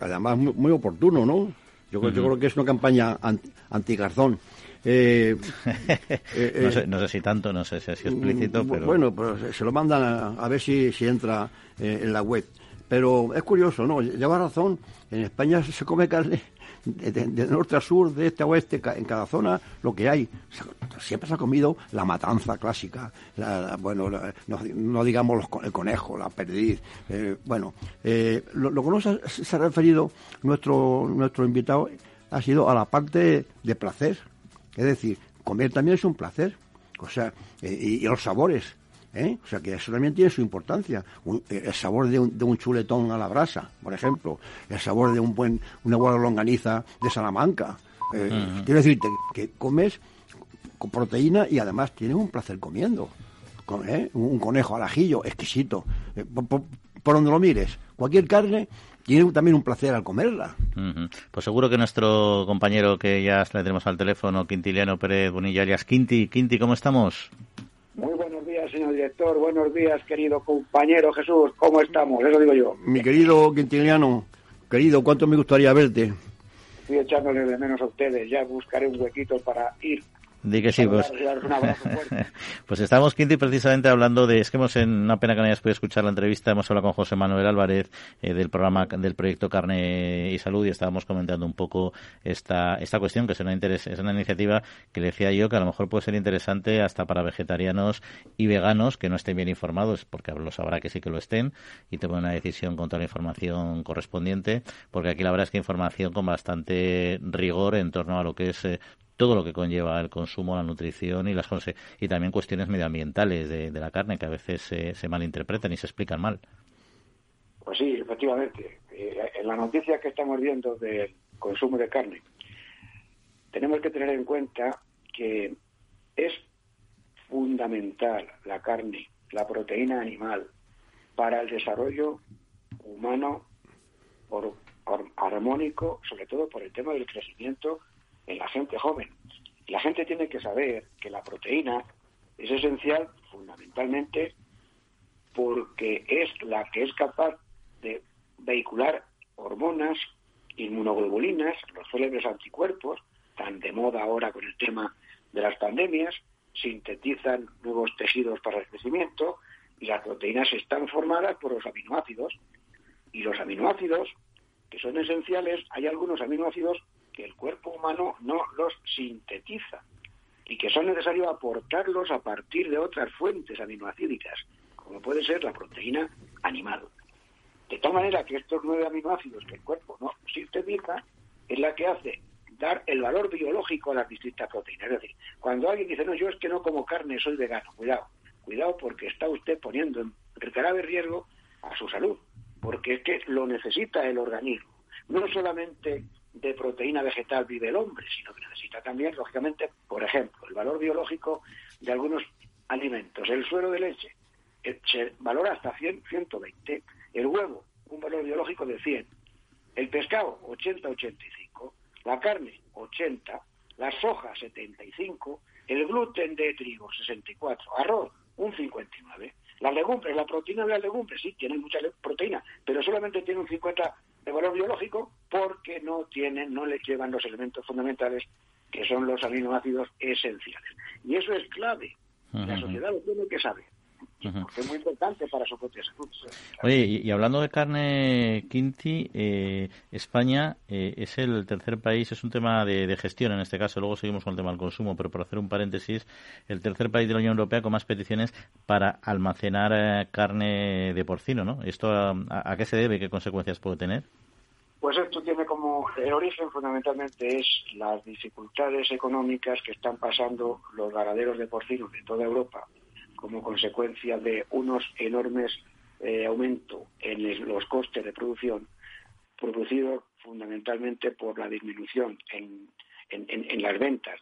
además, muy, oportuno, ¿no? Yo, yo, creo que es una campaña anti, anti-garzón. Eh, eh, no, sé, si tanto, no sé si es explícito, pero... Bueno, pues se lo mandan a, ver si, si entra eh, en la web. Pero es curioso, ¿no? Lleva razón, en España se come carne de, norte a sur, de este a oeste, en cada zona lo que hay. Siempre se ha comido la matanza clásica, bueno, no, digamos el conejo, la perdiz. bueno, lo, lo, que nos se ha referido nuestro, nuestro invitado ha sido a la parte de placer. Es decir, comer también es un placer. O sea, eh, y, los sabores. ¿eh? O sea, que eso también tiene su importancia. Eh, el sabor de un, de un, chuletón a la brasa, por ejemplo. El sabor de un buen, una buena longaniza de Salamanca. Quiero decirte que comes con proteína y además tienes un placer comiendo. Un conejo al ajillo, exquisito. Por, por donde lo mires. Cualquier carne tiene también un placer al comerla. Pues seguro que nuestro compañero que ya le tenemos al teléfono, Quintiliano Pérez Bonilla, alias Quinti. Quinti, ¿cómo estamos? Muy buenos días, señor director. Buenos días, querido compañero Jesús. ¿Cómo estamos? Eso digo yo. Mi querido Quintiliano, querido, ¿cuánto me gustaría verte? Estoy echándole de menos a ustedes. Ya buscaré un huequito para ir Di que sí, pues. pues estamos, Quinti, precisamente hablando de. Es que hemos, en una pena que no hayas podido escuchar la entrevista, hemos hablado con José Manuel Álvarez eh, del programa del proyecto Carne y Salud y estábamos comentando un poco esta, esta cuestión, que es una, interés, es una iniciativa que le decía yo que a lo mejor puede ser interesante hasta para vegetarianos y veganos que no estén bien informados, porque lo sabrá que sí que lo estén y tomen una decisión con toda la información correspondiente, porque aquí la verdad es que información con bastante rigor en torno a lo que es eh, todo lo que conlleva el consumo, la nutrición y las y también cuestiones medioambientales de, la carne que a veces se, malinterpretan y se explican mal. Pues sí, efectivamente. Eh, en la noticia que estamos viendo del consumo de carne, tenemos que tener en cuenta que es fundamental la carne, la proteína animal, para el desarrollo humano armónico, sobre todo por el tema del crecimiento en la gente joven. La gente tiene que saber que la proteína es esencial fundamentalmente porque es la que es capaz de vehicular hormonas, inmunoglobulinas, los célebres anticuerpos, tan de moda ahora con el tema de las pandemias, sintetizan nuevos tejidos para el crecimiento y las proteínas están formadas por los aminoácidos. Y los aminoácidos, que son esenciales, hay algunos aminoácidos que el cuerpo humano no los sintetiza y que son necesarios aportarlos a partir de otras fuentes aminoácidicas, como puede ser la proteína animal. De tal manera que estos nueve aminoácidos que el cuerpo no sintetiza es la que hace dar el valor biológico a las distintas proteínas. Es decir, cuando alguien dice, no, yo es que no como carne, soy vegano, cuidado, cuidado porque está usted poniendo en grave riesgo a su salud, porque es que lo necesita el organismo. No solamente de proteína vegetal vive el hombre, sino que necesita también, lógicamente, por ejemplo, el valor biológico de algunos alimentos. El suero de leche eh, se valora hasta 100, 120. El huevo, un valor biológico de 100. El pescado, 80-85. La carne, 80. La soja, 75. El gluten de trigo, 64. Arroz, un 59. Las legumbres, la proteína de las legumbres, sí, tienen mucha proteína, pero solamente tiene un 50 de valor biológico porque no tienen, no les llevan los elementos fundamentales que son los aminoácidos esenciales. Y eso es clave. La sociedad lo tiene que saber. Es muy importante para su propia salud. Oye, y, hablando de carne, Quinti, eh, España eh, es el tercer país, es un tema de, gestión en este caso, luego seguimos con el tema del consumo, pero por hacer un paréntesis, el tercer país de la Unión Europea con más peticiones para almacenar eh, carne de porcino, ¿no? ¿Esto a, qué se debe? ¿Qué consecuencias puede tener? Pues esto tiene como el origen fundamentalmente es las dificultades económicas que están pasando los ganaderos de porcinos de toda Europa como consecuencia de unos enormes eh, aumentos en los costes de producción producidos fundamentalmente por la disminución en, las ventas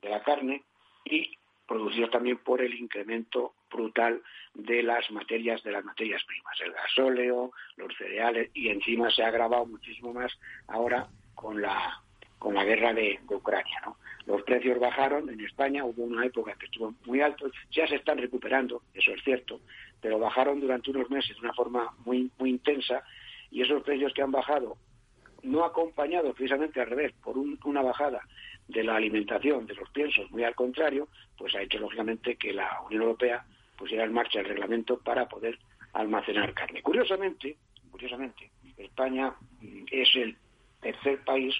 de, la carne y producidos también por el incremento brutal de las materias de las materias primas, el gasóleo, los cereales y encima se ha agravado muchísimo más ahora con la con la guerra de, Ucrania, ¿no? Los precios bajaron en España, hubo una época que estuvo muy alto, ya se están recuperando, eso es cierto, pero bajaron durante unos meses de una forma muy muy intensa y esos precios que han bajado no acompañados precisamente al revés por una bajada de la alimentación de los piensos, muy al contrario, pues ha hecho lógicamente que la Unión Europea pusiera en marcha el reglamento para poder almacenar carne. Curiosamente, curiosamente, España es el tercer país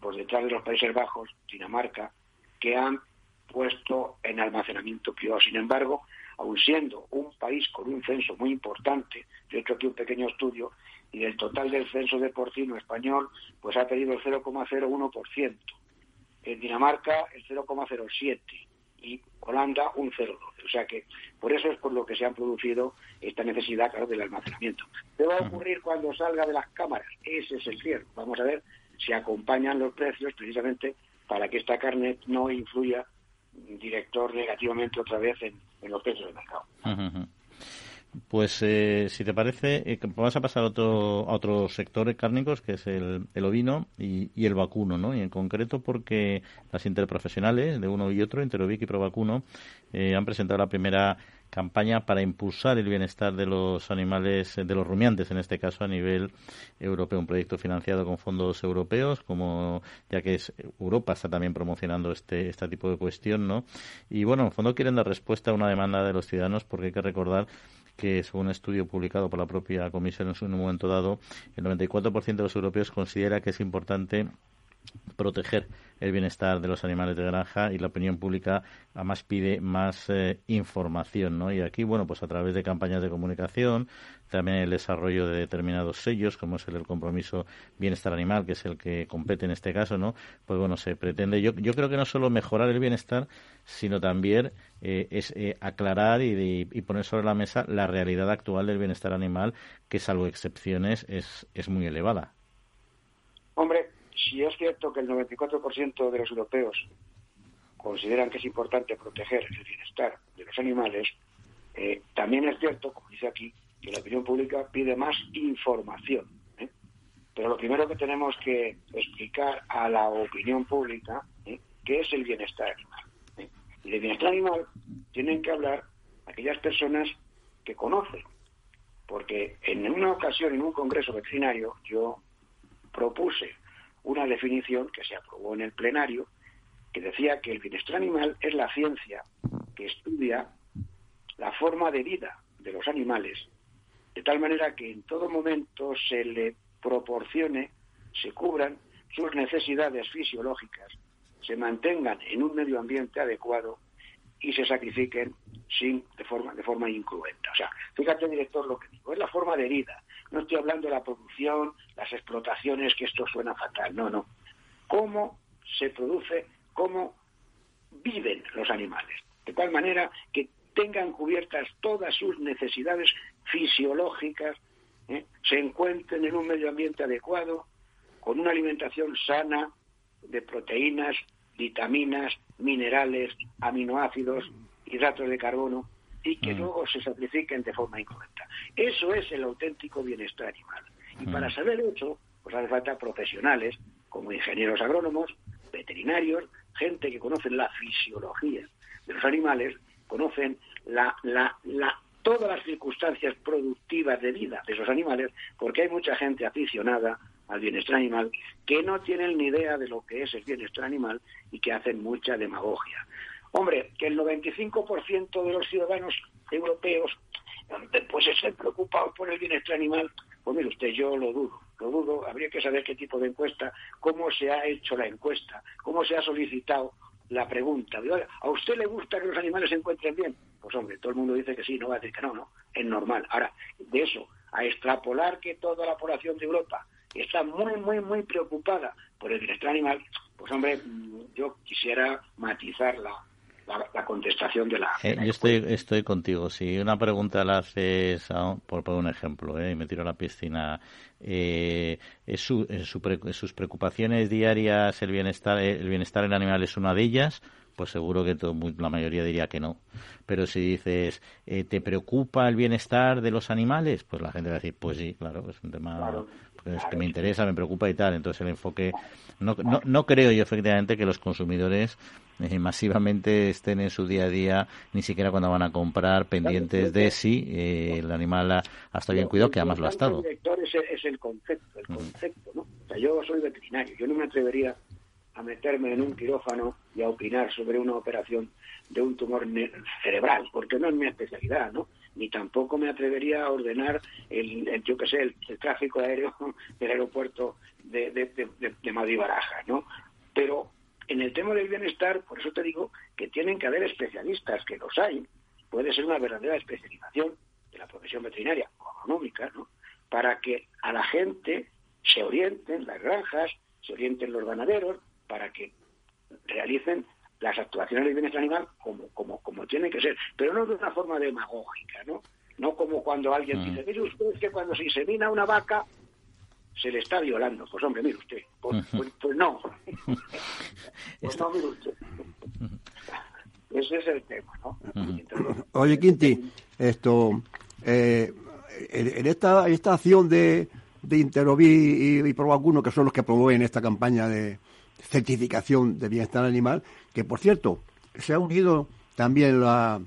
por detrás de los Países Bajos, Dinamarca, que han puesto en almacenamiento privado. Sin embargo, aun siendo un país con un censo muy importante, yo he hecho aquí un pequeño estudio, y del total del censo de porcino español, pues ha pedido el 0,01%. En Dinamarca el 0,07% y Holanda un 0,12%. O sea que por eso es por lo que se ha producido esta necesidad, claro, del almacenamiento. ¿Qué va a ocurrir cuando salga de las cámaras? Ese es el cierre. Vamos a ver si acompañan los precios precisamente para que esta carne no influya director negativamente otra vez en, los precios del mercado. Pues eh, si te parece, eh, vamos a pasar a otro, a otro sector cárnicos, que es el, ovino y, el vacuno, ¿no? Y en concreto porque las interprofesionales de uno y otro, Interovic y Provacuno, eh, han presentado la primera campaña para impulsar el bienestar de los animales, de los rumiantes en este caso a nivel europeo, un proyecto financiado con fondos europeos, como ya que es Europa está también promocionando este este tipo de cuestión, ¿no? Y bueno, en fondo quieren dar respuesta a una demanda de los ciudadanos porque hay que recordar que según un estudio publicado por la propia Comisión en un momento dado, el 94% de los europeos considera que es importante proteger el bienestar de los animales de granja y la opinión pública además pide más eh, información, ¿no? Y aquí, bueno, pues a través de campañas de comunicación, también el desarrollo de determinados sellos, como es el, compromiso bienestar animal, que es el que compete en este caso, ¿no? Pues bueno, se pretende, yo, yo creo que no solo mejorar el bienestar, sino también eh, es eh, aclarar y, y, poner sobre la mesa la realidad actual del bienestar animal, que salvo excepciones es, es muy elevada. Si es cierto que el 94% de los europeos consideran que es importante proteger el bienestar de los animales, eh, también es cierto, como dice aquí, que la opinión pública pide más información. ¿eh? Pero lo primero que tenemos que explicar a la opinión pública ¿eh? qué es el bienestar animal. Y de bienestar animal tienen que hablar aquellas personas que conocen. Porque en una ocasión, en un congreso veterinario, yo propuse una definición que se aprobó en el plenario que decía que el bienestar animal es la ciencia que estudia la forma de vida de los animales, de tal manera que en todo momento se le proporcione, se cubran sus necesidades fisiológicas, se mantengan en un medio ambiente adecuado y se sacrifiquen sin de forma de forma incruenta. O sea, fíjate director lo que digo, es la forma de vida, no estoy hablando de la producción, las explotaciones, que esto suena fatal. No, no. ¿Cómo se produce, cómo viven los animales? De tal manera que tengan cubiertas todas sus necesidades fisiológicas, ¿eh? se encuentren en un medio ambiente adecuado, con una alimentación sana de proteínas, vitaminas, minerales, aminoácidos, hidratos de carbono, y que mm. luego se sacrifiquen de forma incorrecta. Eso es el auténtico bienestar animal. Y mm. para saber eso, pues hace falta profesionales como ingenieros agrónomos, veterinarios, gente que conoce la fisiología de los animales, conocen la, la, la, todas las circunstancias productivas de vida de esos animales, porque hay mucha gente aficionada al bienestar animal que no tienen ni idea de lo que es el bienestar animal y que hacen mucha demagogia. Hombre, que el 95% de los ciudadanos europeos pues estén preocupados por el bienestar animal, pues mire usted, yo lo dudo, lo dudo, habría que saber qué tipo de encuesta, cómo se ha hecho la encuesta, cómo se ha solicitado la pregunta. ¿A usted le gusta que los animales se encuentren bien? Pues hombre, todo el mundo dice que sí, no va a decir que no, no, es normal. Ahora, de eso, a extrapolar que toda la población de Europa está muy, muy, muy preocupada por el bienestar animal, pues hombre, yo quisiera matizar la, la, contestación de la... Eh, yo estoy, estoy contigo. Si una pregunta la haces, por poner un ejemplo, eh, y me tiro a la piscina, eh, ¿es su, sus preocupaciones diarias el bienestar, el bienestar en animal es una de ellas? Pues seguro que todo, la mayoría diría que no. Pero si dices, ¿te preocupa el bienestar de los animales? Pues la gente va a decir, pues sí, claro, es un tema pues, que me interesa, me preocupa y tal. Entonces el enfoque, no, no, no creo yo efectivamente que los consumidores eh, masivamente estén en su día a día, ni siquiera cuando van a comprar, pendientes de si eh, el animal ha, estado bien cuidado, que además lo ha estado. El es, el concepto, el mm. concepto, ¿no? O sea, yo soy veterinario, yo no me atrevería a meterme en un quirófano y a opinar sobre una operación de un tumor cerebral, porque no es mi especialidad, ¿no? Ni tampoco me atrevería a ordenar el, yo qué sé, el, tráfico aéreo del aeropuerto de, de, de Madrid Baraja, ¿no? Pero en el tema del bienestar, por eso te digo que tienen que haber especialistas, que los hay. Puede ser una verdadera especialización de la profesión veterinaria o agronómica, ¿no? para que a la gente se orienten las granjas, se orienten los ganaderos, para que realicen las actuaciones de bienestar animal como, como, como tiene que ser, pero no de una forma demagógica, ¿no? No como cuando alguien dice, mire usted que cuando se insemina una vaca se le está violando. Pues hombre, mire usted, pues, pues, pues no. pues no, mire usted. Ese es el tema, ¿no? Oye, Quinti, esto, eh, en, esta, esta acción de, de Interoví y, y Provacuno, que son los que promueven esta campaña de certificación de bienestar animal, que por cierto, se ha unido también la,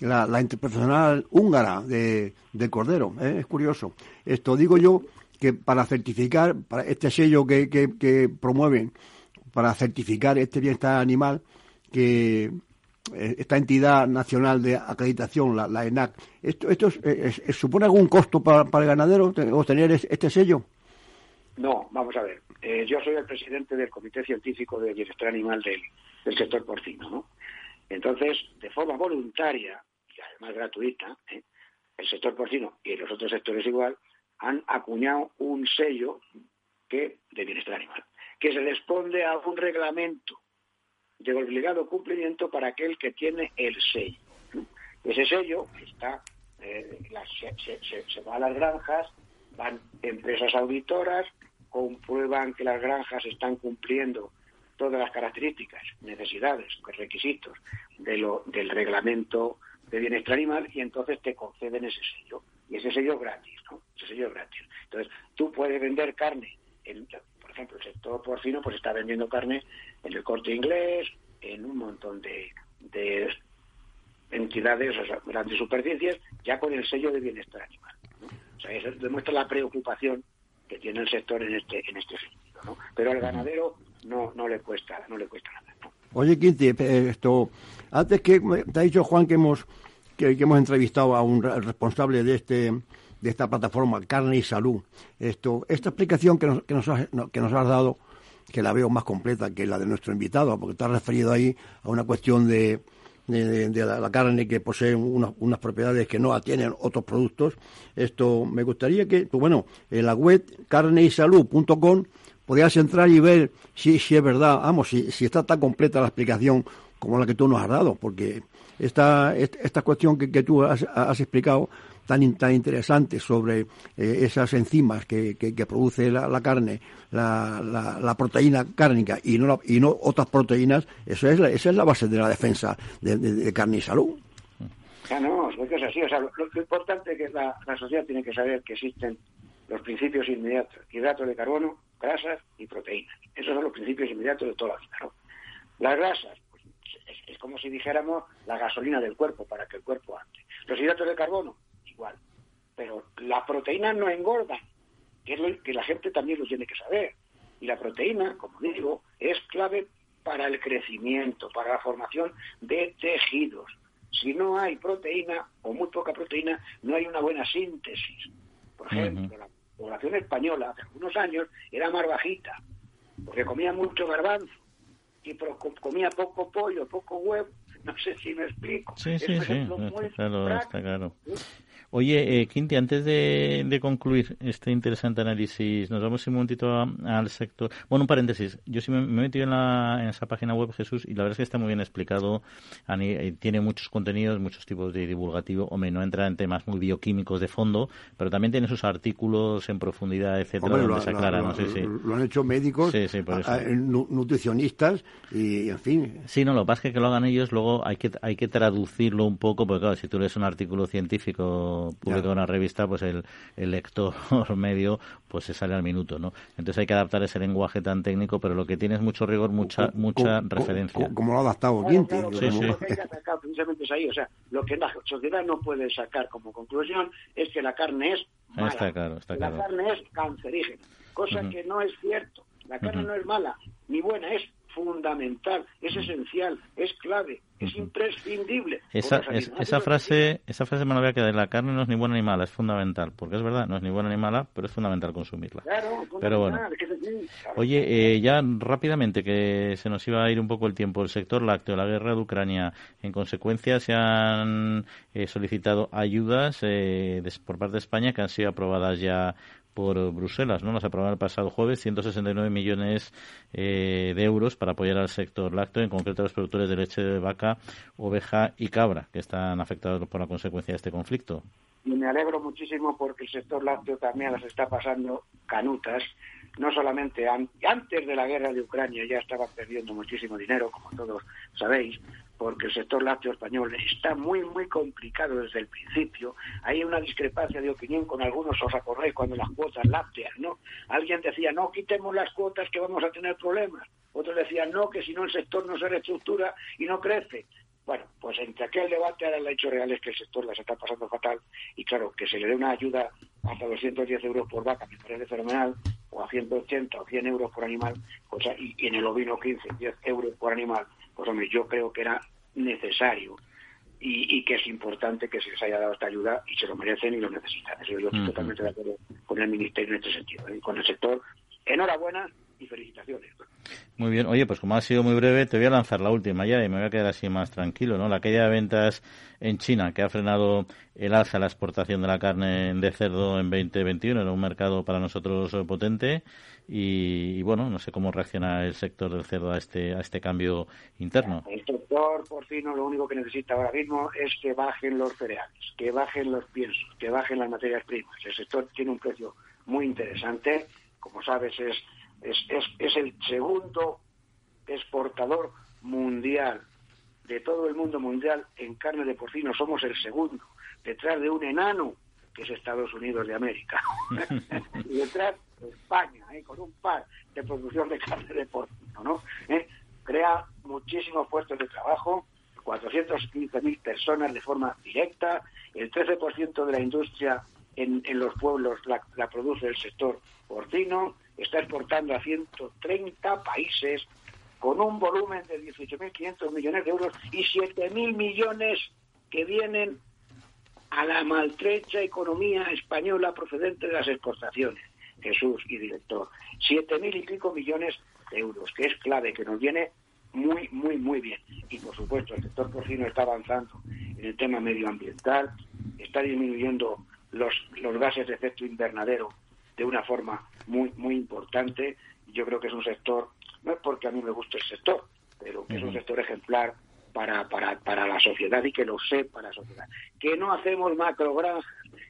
la, interprofesional húngara de, de Cordero, ¿eh? es curioso. Esto digo yo que para certificar, para este sello que, que, promueven, para certificar este bienestar animal, que eh, esta entidad nacional de acreditación, la, la ENAC, ¿esto, esto supone algún costo para, para, el ganadero obtener este sello? No, vamos a ver. Eh, yo soy el presidente del Comité Científico de Bienestar Animal del, del sector porcino, ¿no? Entonces, de forma voluntaria y además gratuita, ¿eh? el sector porcino y los otros sectores igual han acuñado un sello que de bienestar animal, que se responde a un reglamento de obligado cumplimiento para aquel que tiene el sello. Ese sello está, eh, se, va a las granjas, van empresas auditoras, comprueban que las granjas están cumpliendo todas las características, necesidades, requisitos de lo, del reglamento de bienestar animal y entonces te conceden ese sello. Y ese sello gratis, ¿no? Ese sello gratis. Entonces, tú puedes vender carne en, por ejemplo, el sector porcino pues está vendiendo carne en el corte inglés, en un montón de, entidades, o sea, grandes superficies, ya con el sello de bienestar animal. O sea, eso demuestra la preocupación que tiene el sector en este, en este sentido. ¿no? Pero al ganadero no, no le cuesta, no le cuesta nada. Oye, Quinti, eh, esto, antes que te ha dicho Juan que hemos que, hemos entrevistado a un responsable de este de esta plataforma Carne y Salud. Esto, esta explicación que nos, que nos, has, que nos has dado, que la veo más completa que la de nuestro invitado, porque has referido ahí a una cuestión de, de, la, carne que posee unas propiedades que no tienen otros productos. Esto me gustaría que, pues bueno, en la web carneysalud.com podrías entrar y ver si, si es verdad, vamos, si, si está tan completa la explicación como la que tú nos has dado, porque esta, esta cuestión que, que tú has, has explicado tan, tan interesante sobre eh, esas enzimas que, que, produce la, carne, la, la, proteína cárnica y no, y no otras proteínas, eso es la, esa es la base de la defensa de, carne y salud. Ya no, es así. O sea, lo, importante es que la, sociedad tiene que saber que existen los principios inmediatos, hidratos de carbono, grasas y proteínas. Esos son los principios inmediatos de toda la vida. ¿no? Las grasas, es, es, como si dijéramos la gasolina del cuerpo para que el cuerpo ande. Los hidratos de carbono, pero las proteínas no engordan, que es lo que la gente también lo tiene que saber. Y la proteína, como digo, es clave para el crecimiento, para la formación de tejidos. Si no hay proteína o muy poca proteína, no hay una buena síntesis. Por ejemplo, la población española hace algunos años era más bajita, porque comía mucho garbanzo y comía poco pollo, poco huevo. No sé si me explico. Sí, sí, sí, claro, está claro. Oye, eh, Quinti, antes de, concluir este interesante análisis, nos vamos un momentito al sector. Bueno, un paréntesis. Yo sí me, he metido en, la, en esa página web, Jesús, y la verdad es que está muy bien explicado. Eh, tiene muchos contenidos, muchos tipos de divulgativo. Hombre, no entra en temas muy bioquímicos de fondo, pero también tiene sus artículos en profundidad, etcétera, donde se aclara. no sé si... Lo han hecho médicos, nutricionistas y, en fin. Sí, no, lo que pasa es que, que lo hagan ellos, luego hay que, hay que traducirlo un poco, porque claro, si tú lees un artículo científico publica una revista, pues el, el, lector medio pues se sale al minuto, ¿no? Entonces hay que adaptar ese lenguaje tan técnico, pero lo que tiene es mucho rigor, mucha mucha referencia. Como lo ha adaptado bien, Lo que precisamente es ahí, o sea, lo que la sociedad no puede sacar como conclusión es que la carne es mala. Está claro, está La carne es cancerígena, cosa que no es cierto. La carne no es mala ni buena, es fundamental, es esencial, es clave, es imprescindible. Esa, esa frase, esa frase me la voy a quedar. La carne no es ni buena ni mala, es fundamental, porque es verdad, no es ni buena ni mala, pero es fundamental consumirla. Claro, pero bueno. Oye, eh, ya rápidamente que se nos iba a ir un poco el tiempo. El sector lácteo, la guerra de Ucrania, en consecuencia se han eh, solicitado ayudas eh, por parte de España que han sido aprobadas ya por Bruselas, ¿no? Las aprobaron el pasado jueves 169 millones eh, de euros para apoyar al sector lácteo, en concreto a los productores de leche de vaca, oveja y cabra, que están afectados por la consecuencia de este conflicto. Y me alegro muchísimo porque el sector lácteo también las está pasando canutas. No solamente antes de la guerra de Ucrania ya estaban perdiendo muchísimo dinero, como todos sabéis, porque el sector lácteo español está muy, muy complicado desde el principio. Hay una discrepancia de opinión con algunos, os acordáis, cuando las cuotas lácteas, ¿no? Alguien decía, no, quitemos las cuotas que vamos a tener problemas. Otros decían, no, que si no el sector no se reestructura y no crece. Bueno, pues entre aquel debate ahora el hecho real es que el sector las está pasando fatal y claro, que se le dé una ayuda hasta 210 euros por vaca me parece fenomenal, o a 180 o 100 euros por animal, pues, y, y en el ovino 15, 10 euros por animal, pues hombre, yo creo que era necesario y, que es importante que se les haya dado esta ayuda y se lo merecen y lo necesitan. Eso yo estoy totalmente de acuerdo con el Ministerio en este sentido. Y con el sector, enhorabuena y felicitaciones. Muy bien, oye, pues como ha sido muy breve, te voy a lanzar la última ya y me voy a quedar así más tranquilo, ¿no? La caída de ventas en China, que ha frenado el alza la exportación de la carne de cerdo en 2021, era un mercado para nosotros potente y, bueno, no sé cómo reacciona el sector del cerdo a este, a este cambio interno. El sector porcino lo único que necesita ahora mismo es que bajen los cereales, que bajen los piensos, que bajen las materias primas. El sector tiene un precio muy interesante, como sabes es es, es, es el segundo exportador mundial de todo el mundo mundial en carne de porcino. Somos el segundo, detrás de un enano que es Estados Unidos de América. y detrás de España, ¿eh? con un par de producción de carne de porcino, ¿no? ¿Eh? Crea muchísimos puestos de trabajo, 415.000 personas de forma directa, el 13% de la industria en, en los pueblos la, la produce el sector porcino, está exportando a 130 países con un volumen de 18.500 millones de euros y 7.000 millones que vienen a la maltrecha economía española procedente de las exportaciones. Jesús y director. 7.000 y pico millones de euros, que es clave, que nos viene muy, muy, muy bien. Y por supuesto, el sector porcino está avanzando en el tema medioambiental, está disminuyendo los, los gases de efecto invernadero de una forma muy, muy importante. Yo creo que es un sector, no es porque a mí me guste el sector, pero que es un sector ejemplar para, para, para la sociedad y que lo sepa la sociedad. Que no hacemos macrogranjas,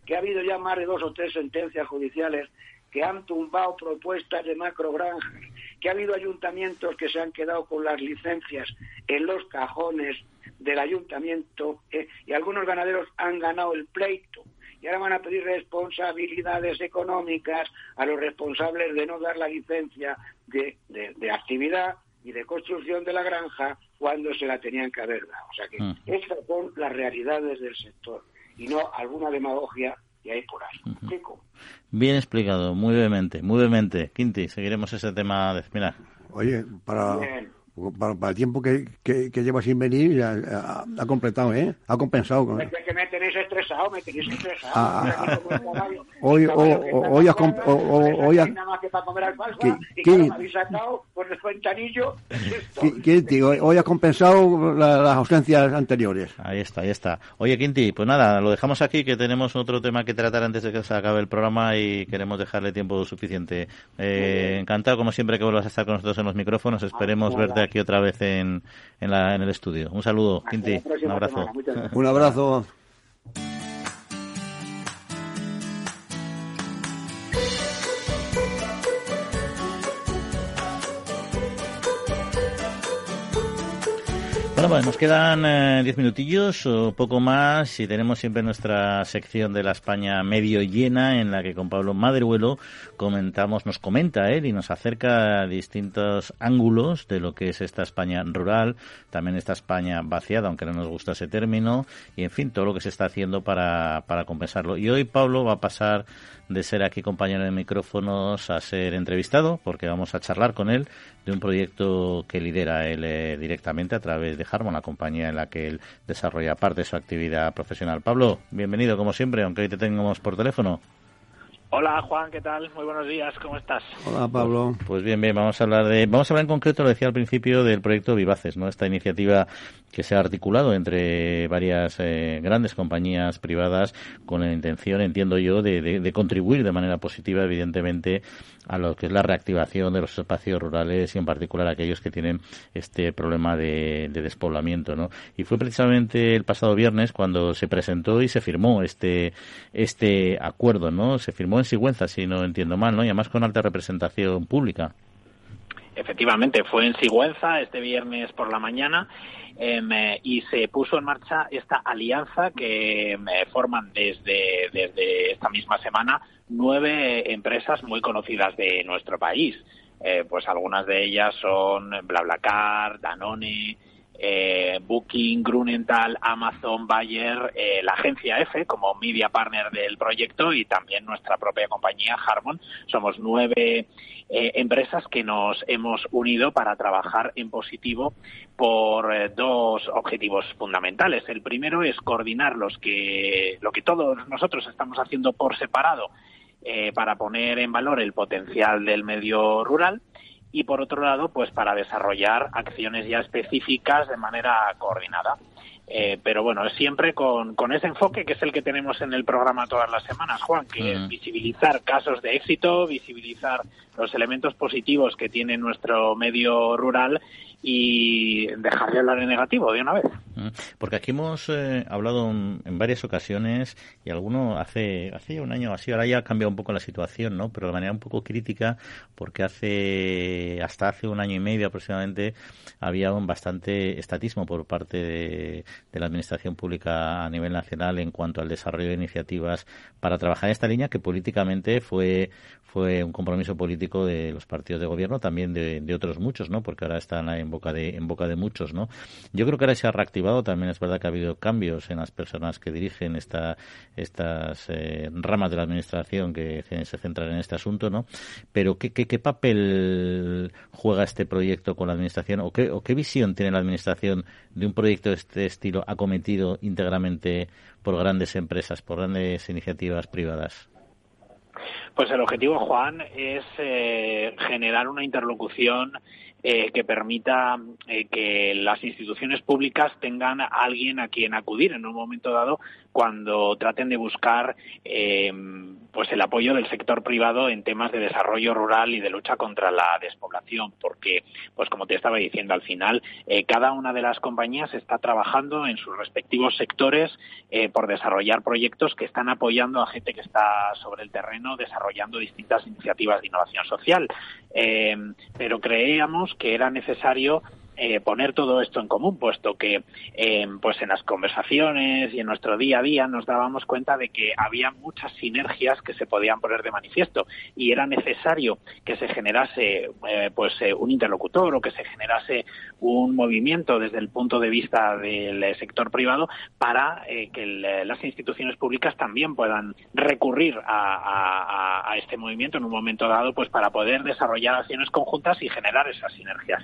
que ha habido ya más de dos o tres sentencias judiciales que han tumbado propuestas de macrogranjas, que ha habido ayuntamientos que se han quedado con las licencias en los cajones del ayuntamiento eh, y algunos ganaderos han ganado el pleito y ahora van a pedir responsabilidades económicas a los responsables de no dar la licencia de, de, actividad y de construcción de la granja cuando se la tenían que haber dado. O sea que mm. estas son las realidades del sector y no alguna demagogia que hay por ahí. Bien explicado, muy brevemente, muy brevemente. Quinti, seguiremos ese tema. De... Mira. Oye, para... Para, el tiempo que, que, lleva sin venir, ya, ha, completado, ¿eh? Ha compensado. Con... Es que me tenéis estresado, me tenéis estresado. Ah, ah, ah. hoy, hoy, has hoy has... Nada más que para comer y claro, me habéis sacado por el ventanillo. Quinti, hoy, hoy has compensado las ausencias anteriores. Ahí está, ahí está. Oye, Quinti, pues nada, lo dejamos aquí, que tenemos otro tema que tratar antes de que se acabe el programa y queremos dejarle tiempo suficiente. Eh, encantado, como siempre, que vuelvas a estar con nosotros en los micrófonos. Esperemos verte aquí otra vez en, en, la, en el estudio. Un saludo, Quinti. Un abrazo. Un abrazo. Bueno, pues nos quedan eh, diez minutillos o poco más y tenemos siempre nuestra sección de la España medio llena en la que con Pablo Maderuelo comentamos, nos comenta él y nos acerca a distintos ángulos de lo que es esta España rural, también esta España vaciada, aunque no nos gusta ese término, y en fin, todo lo que se está haciendo para, para compensarlo. Y hoy Pablo va a pasar de ser aquí compañero de micrófonos a ser entrevistado, porque vamos a charlar con él de un proyecto que lidera él eh, directamente a través de Harmon, la compañía en la que él desarrolla parte de su actividad profesional. Pablo, bienvenido como siempre, aunque hoy te tengamos por teléfono. Hola Juan, ¿qué tal? Muy buenos días, ¿cómo estás? Hola Pablo. Pues bien, bien, vamos a hablar de, vamos a hablar en concreto, lo decía al principio, del proyecto Vivaces, ¿no? Esta iniciativa que se ha articulado entre varias eh, grandes compañías privadas con la intención, entiendo yo, de, de, contribuir de manera positiva, evidentemente, a lo que es la reactivación de los espacios rurales y en particular aquellos que tienen este problema de, de despoblamiento, ¿no? Y fue precisamente el pasado viernes cuando se presentó y se firmó este, este acuerdo, ¿no? Se firmó en Sigüenza, si no entiendo mal, ¿no? Y además con alta representación pública. Efectivamente, fue en Sigüenza este viernes por la mañana em, eh, y se puso en marcha esta alianza que em, forman desde, desde esta misma semana nueve empresas muy conocidas de nuestro país. Eh, pues algunas de ellas son BlaBlaCar, Danone, eh, Booking, Grunenthal, Amazon, Bayer, eh, la agencia F como media partner del proyecto y también nuestra propia compañía Harmon. Somos nueve eh, empresas que nos hemos unido para trabajar en positivo por eh, dos objetivos fundamentales. El primero es coordinar los que, lo que todos nosotros estamos haciendo por separado para poner en valor el potencial del medio rural y por otro lado, pues para desarrollar acciones ya específicas de manera coordinada. Eh, pero bueno, siempre con, con, ese enfoque que es el que tenemos en el programa todas las semanas, Juan, que es visibilizar casos de éxito, visibilizar los elementos positivos que tiene nuestro medio rural y dejar de hablar en negativo de una vez. Porque aquí hemos eh, hablado en, varias ocasiones y alguno hace hace un año así, ahora ya ha cambiado un poco la situación, ¿no? Pero de manera un poco crítica porque hace hasta hace un año y medio aproximadamente había un bastante estatismo por parte de, de la administración pública a nivel nacional en cuanto al desarrollo de iniciativas para trabajar en esta línea que políticamente fue fue un compromiso político de los partidos de gobierno, también de, de, otros muchos, ¿no? Porque ahora están en boca de en boca de muchos, ¿no? Yo creo que ahora se ha reactivado. También es verdad que ha habido cambios en las personas que dirigen esta estas eh, ramas de la administración que se centran en este asunto, ¿no? Pero qué, qué, qué papel juega este proyecto con la administración o qué o qué visión tiene la administración de un proyecto de este estilo acometido íntegramente por grandes empresas, por grandes iniciativas privadas. Pues el objetivo, Juan, es eh, generar una interlocución eh, que permita eh, que las instituciones públicas tengan a alguien a quien acudir en un momento dado cuando traten de buscar eh, pues el apoyo del sector privado en temas de desarrollo rural y de lucha contra la despoblación porque pues como te estaba diciendo al final eh, cada una de las compañías está trabajando en sus respectivos sectores eh, por desarrollar proyectos que están apoyando a gente que está sobre el terreno desarrollando distintas iniciativas de innovación social. Pero creíamos que era necesario eh, poner todo esto en común, puesto que eh, pues en las conversaciones y en nuestro día a día nos dábamos cuenta de que había muchas sinergias que se podían poner de manifiesto y era necesario que se generase eh, pues un interlocutor o que se generase un movimiento desde el punto de vista del sector privado para que las instituciones públicas también puedan recurrir a, este movimiento en un momento dado pues para poder desarrollar acciones conjuntas y generar esas sinergias.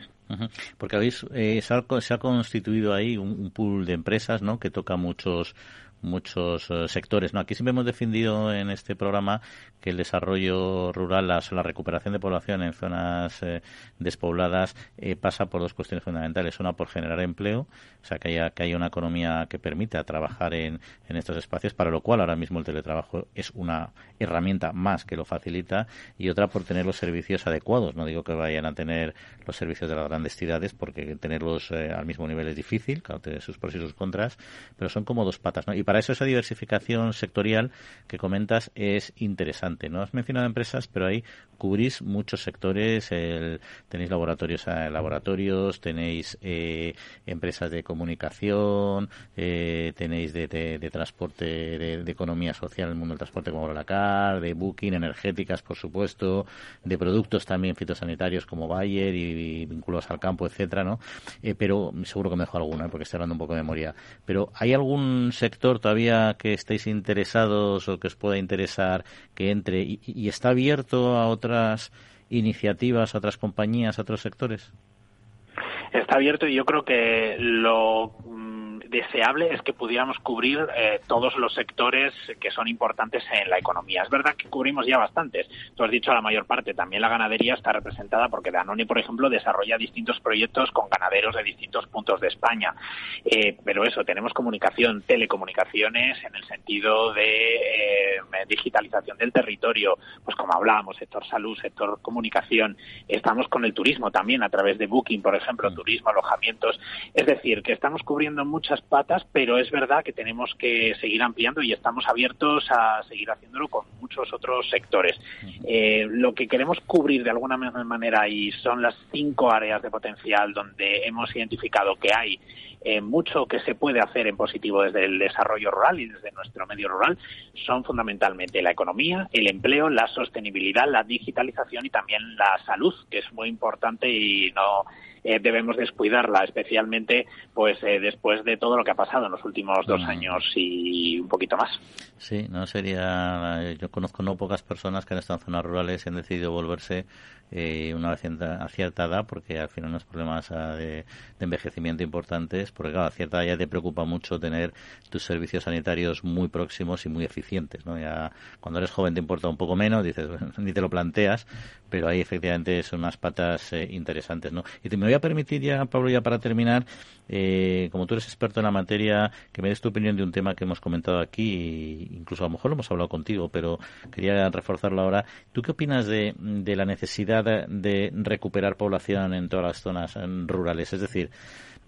Porque eh, se, ha, constituido ahí un, pool de empresas ¿no? que toca muchos muchos eh, sectores. ¿no? Aquí siempre hemos defendido en este programa que el desarrollo rural, la, recuperación de población en zonas eh, despobladas eh, pasa por dos cuestiones fundamentales. Una, por generar empleo, o sea, que haya, que haya una economía que permita trabajar en, en estos espacios, para lo cual ahora mismo el teletrabajo es una herramienta más que lo facilita, y otra, por tener los servicios adecuados. No digo que vayan a tener los servicios de las grandes ciudades, porque tenerlos al mismo nivel es difícil, claro, tiene sus pros y sus contras, pero son como dos patas. ¿no? Y para eso esa diversificación sectorial que comentas es interesante. No has mencionado empresas, pero ahí cubrís muchos sectores. tenéis laboratorios, eh, laboratorios, tenéis eh, empresas de comunicación, eh, tenéis de, transporte, de, economía social, el mundo del transporte como la CAR, de booking, energéticas, por supuesto, de productos también fitosanitarios como Bayer y, vinculados al campo, etcétera, ¿no? pero seguro que me dejo alguna, porque estoy hablando un poco de memoria. Pero ¿hay algún sector todavía que estéis interesados o que os pueda interesar que entre y, está abierto a otras iniciativas, a otras compañías, a otros sectores? Está abierto y yo creo que lo deseable es que pudiéramos cubrir eh, todos los sectores que son importantes en la economía. Es verdad que cubrimos ya bastantes. Tú has dicho la mayor parte. También la ganadería está representada porque Danone, por ejemplo, desarrolla distintos proyectos con ganaderos de distintos puntos de España. Eh, pero eso, tenemos comunicación, telecomunicaciones en el sentido de eh, digitalización del territorio, pues como hablábamos, sector salud, sector comunicación. Estamos con el turismo también a través de Booking, por ejemplo, mm. turismo, alojamientos. Es decir, que estamos cubriendo muchas patas, pero es verdad que tenemos que seguir ampliando y estamos abiertos a seguir haciéndolo con muchos otros sectores. Eh, lo que queremos cubrir de alguna manera y son las cinco áreas de potencial donde hemos identificado que hay eh, mucho que se puede hacer en positivo desde el desarrollo rural y desde nuestro medio rural son fundamentalmente la economía, el empleo, la sostenibilidad, la digitalización y también la salud, que es muy importante y no eh, debemos descuidarla, especialmente pues eh, después de todo lo que ha pasado en los últimos dos mm. años y un poquito más. Sí, no sería. Yo conozco no pocas personas que han estado en zonas rurales y han decidido volverse eh, una vez a cierta edad, porque al final unos problemas ah, de, envejecimiento importantes, porque claro, a cierta edad ya te preocupa mucho tener tus servicios sanitarios muy próximos y muy eficientes, ¿no? Ya cuando eres joven te importa un poco menos, dices, ni te lo planteas, pero ahí efectivamente son unas patas interesantes, ¿no? Y te me voy a permitir ya, Pablo, ya para terminar, eh, como tú eres experto en la materia, que me des tu opinión de un tema que hemos comentado aquí, incluso a lo mejor lo hemos hablado contigo, pero quería reforzarlo ahora. ¿Tú qué opinas de, la necesidad de, recuperar población en todas las zonas rurales? Es decir,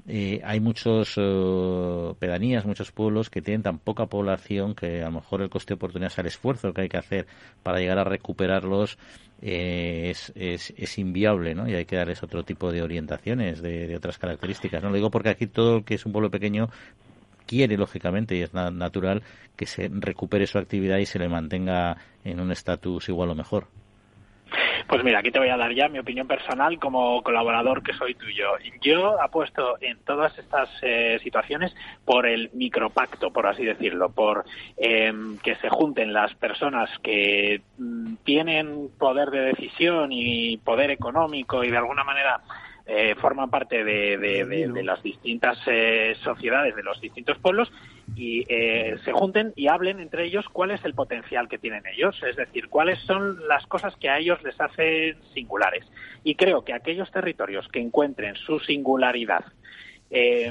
eh, hay muchos eh, pedanías, muchos pueblos que tienen tan poca población que a lo mejor el coste de oportunidad, el esfuerzo que hay que hacer para llegar a recuperarlos eh, es, es, inviable, ¿no? Y hay que darles otro tipo de orientaciones, de, otras características. No lo digo porque aquí todo el que es un pueblo pequeño quiere, lógicamente, y es natural que se recupere su actividad y se le mantenga en un estatus igual o mejor. Pues mira, aquí te voy a dar ya mi opinión personal como colaborador que soy tuyo. Yo apuesto en todas estas eh, situaciones por el micropacto, por así decirlo, por em, que se junten las personas que mm, tienen poder de decisión y poder económico y de alguna manera eh, forman parte de, las distintas eh, sociedades, de los distintos pueblos, y eh, se junten y hablen entre ellos cuál es el potencial que tienen ellos, es decir, cuáles son las cosas que a ellos les hacen singulares. Y creo que aquellos territorios que encuentren su singularidad, eh,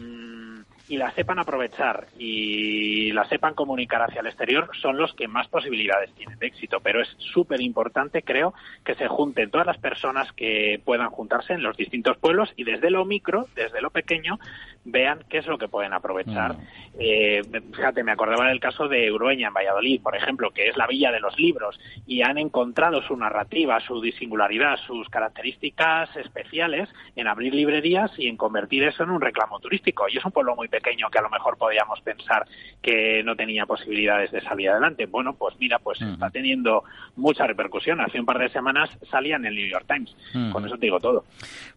y la sepan aprovechar y la sepan comunicar hacia el exterior son los que más posibilidades tienen de éxito. Pero es súper importante, creo, que se junten todas las personas que puedan juntarse en los distintos pueblos y desde lo micro, desde lo pequeño, vean qué es lo que pueden aprovechar. Mm. Eh, fíjate, me acordaba del caso de Urueña, en Valladolid, por ejemplo, que es la villa de los libros y han encontrado su narrativa, su singularidad, sus características especiales en abrir librerías y en convertir eso en un reclamo turístico. Y es un pueblo muy pequeño que a lo mejor podíamos pensar que no tenía posibilidades de salir adelante. Bueno, pues mira, pues está teniendo mucha repercusión. Hace un par de semanas salía en el New York Times. Con eso te digo todo.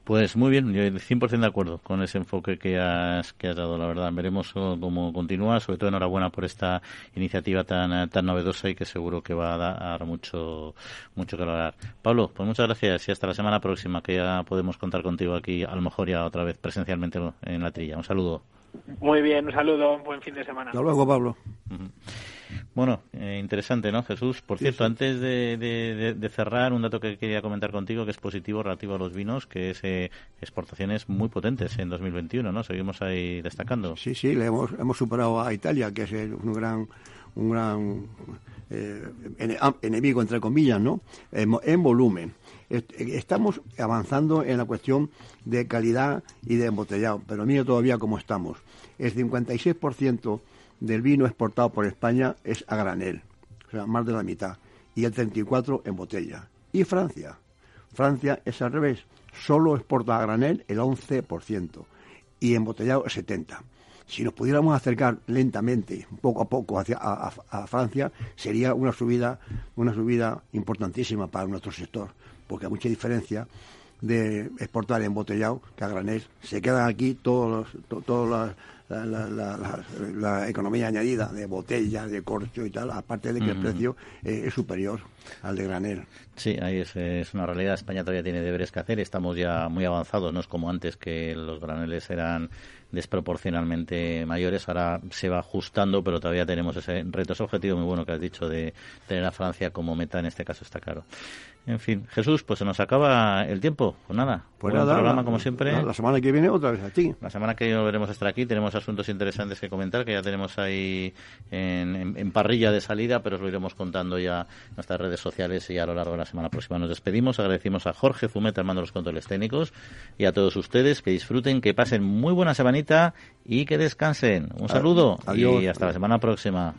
Pues muy bien, yo 100% de acuerdo con ese enfoque que has, que has dado, la verdad. Veremos cómo continúa. Sobre todo enhorabuena por esta iniciativa tan, tan novedosa y que seguro que va a dar mucho, mucho que hablar. Pablo, pues muchas gracias y hasta la semana próxima que ya podemos contar contigo aquí, a lo mejor ya otra vez presencialmente en la trilla. Un saludo. Muy bien, un saludo, un buen fin de semana. Hasta luego, Pablo. Bueno, eh, interesante, ¿no, Jesús? Por cierto, antes de, cerrar, un dato que quería comentar contigo que es positivo relativo a los vinos, que es eh, exportaciones muy potentes en 2021, ¿no? Seguimos ahí destacando. Sí, sí, le hemos, hemos superado a Italia, que es un gran, un gran eh, enemigo, entre comillas, ¿no? En, volumen. Estamos avanzando en la cuestión de calidad y de embotellado, pero mira todavía cómo estamos. El 56% del vino exportado por España es a granel, o sea, más de la mitad, y el 34% en botella. ¿Y Francia? Francia es al revés, solo exporta a granel el 11% y embotellado el 70% si nos pudiéramos acercar lentamente, poco a poco, hacia a, Francia, sería una subida, una subida importantísima para nuestro sector, porque hay mucha diferencia de exportar embotellado que a granel. Se quedan aquí todos todas la, economía añadida de botella, de corcho y tal, aparte de que el precio eh, es superior al de granel. Sí, ahí es, es, una realidad. España todavía tiene deberes que hacer. Estamos ya muy avanzados, no es como antes que los graneles eran desproporcionalmente mayores. Ahora se va ajustando, pero todavía tenemos ese reto, ese objetivo muy bueno que has dicho de tener a Francia como meta. En este caso está claro. En fin, Jesús, pues se nos acaba el tiempo. Pues nada, pues nada, programa como siempre. la semana que viene otra vez aquí. La semana que viene veremos estar aquí. Tenemos asuntos interesantes que comentar que ya tenemos ahí en, parrilla de salida, pero os lo iremos contando ya en nuestras redes sociales y a lo largo de la semana próxima. Nos despedimos. Agradecimos a Jorge Zumeta, armando los controles técnicos, y a todos ustedes que disfruten, que pasen muy buena semanita y que descansen. Un saludo y hasta la semana próxima.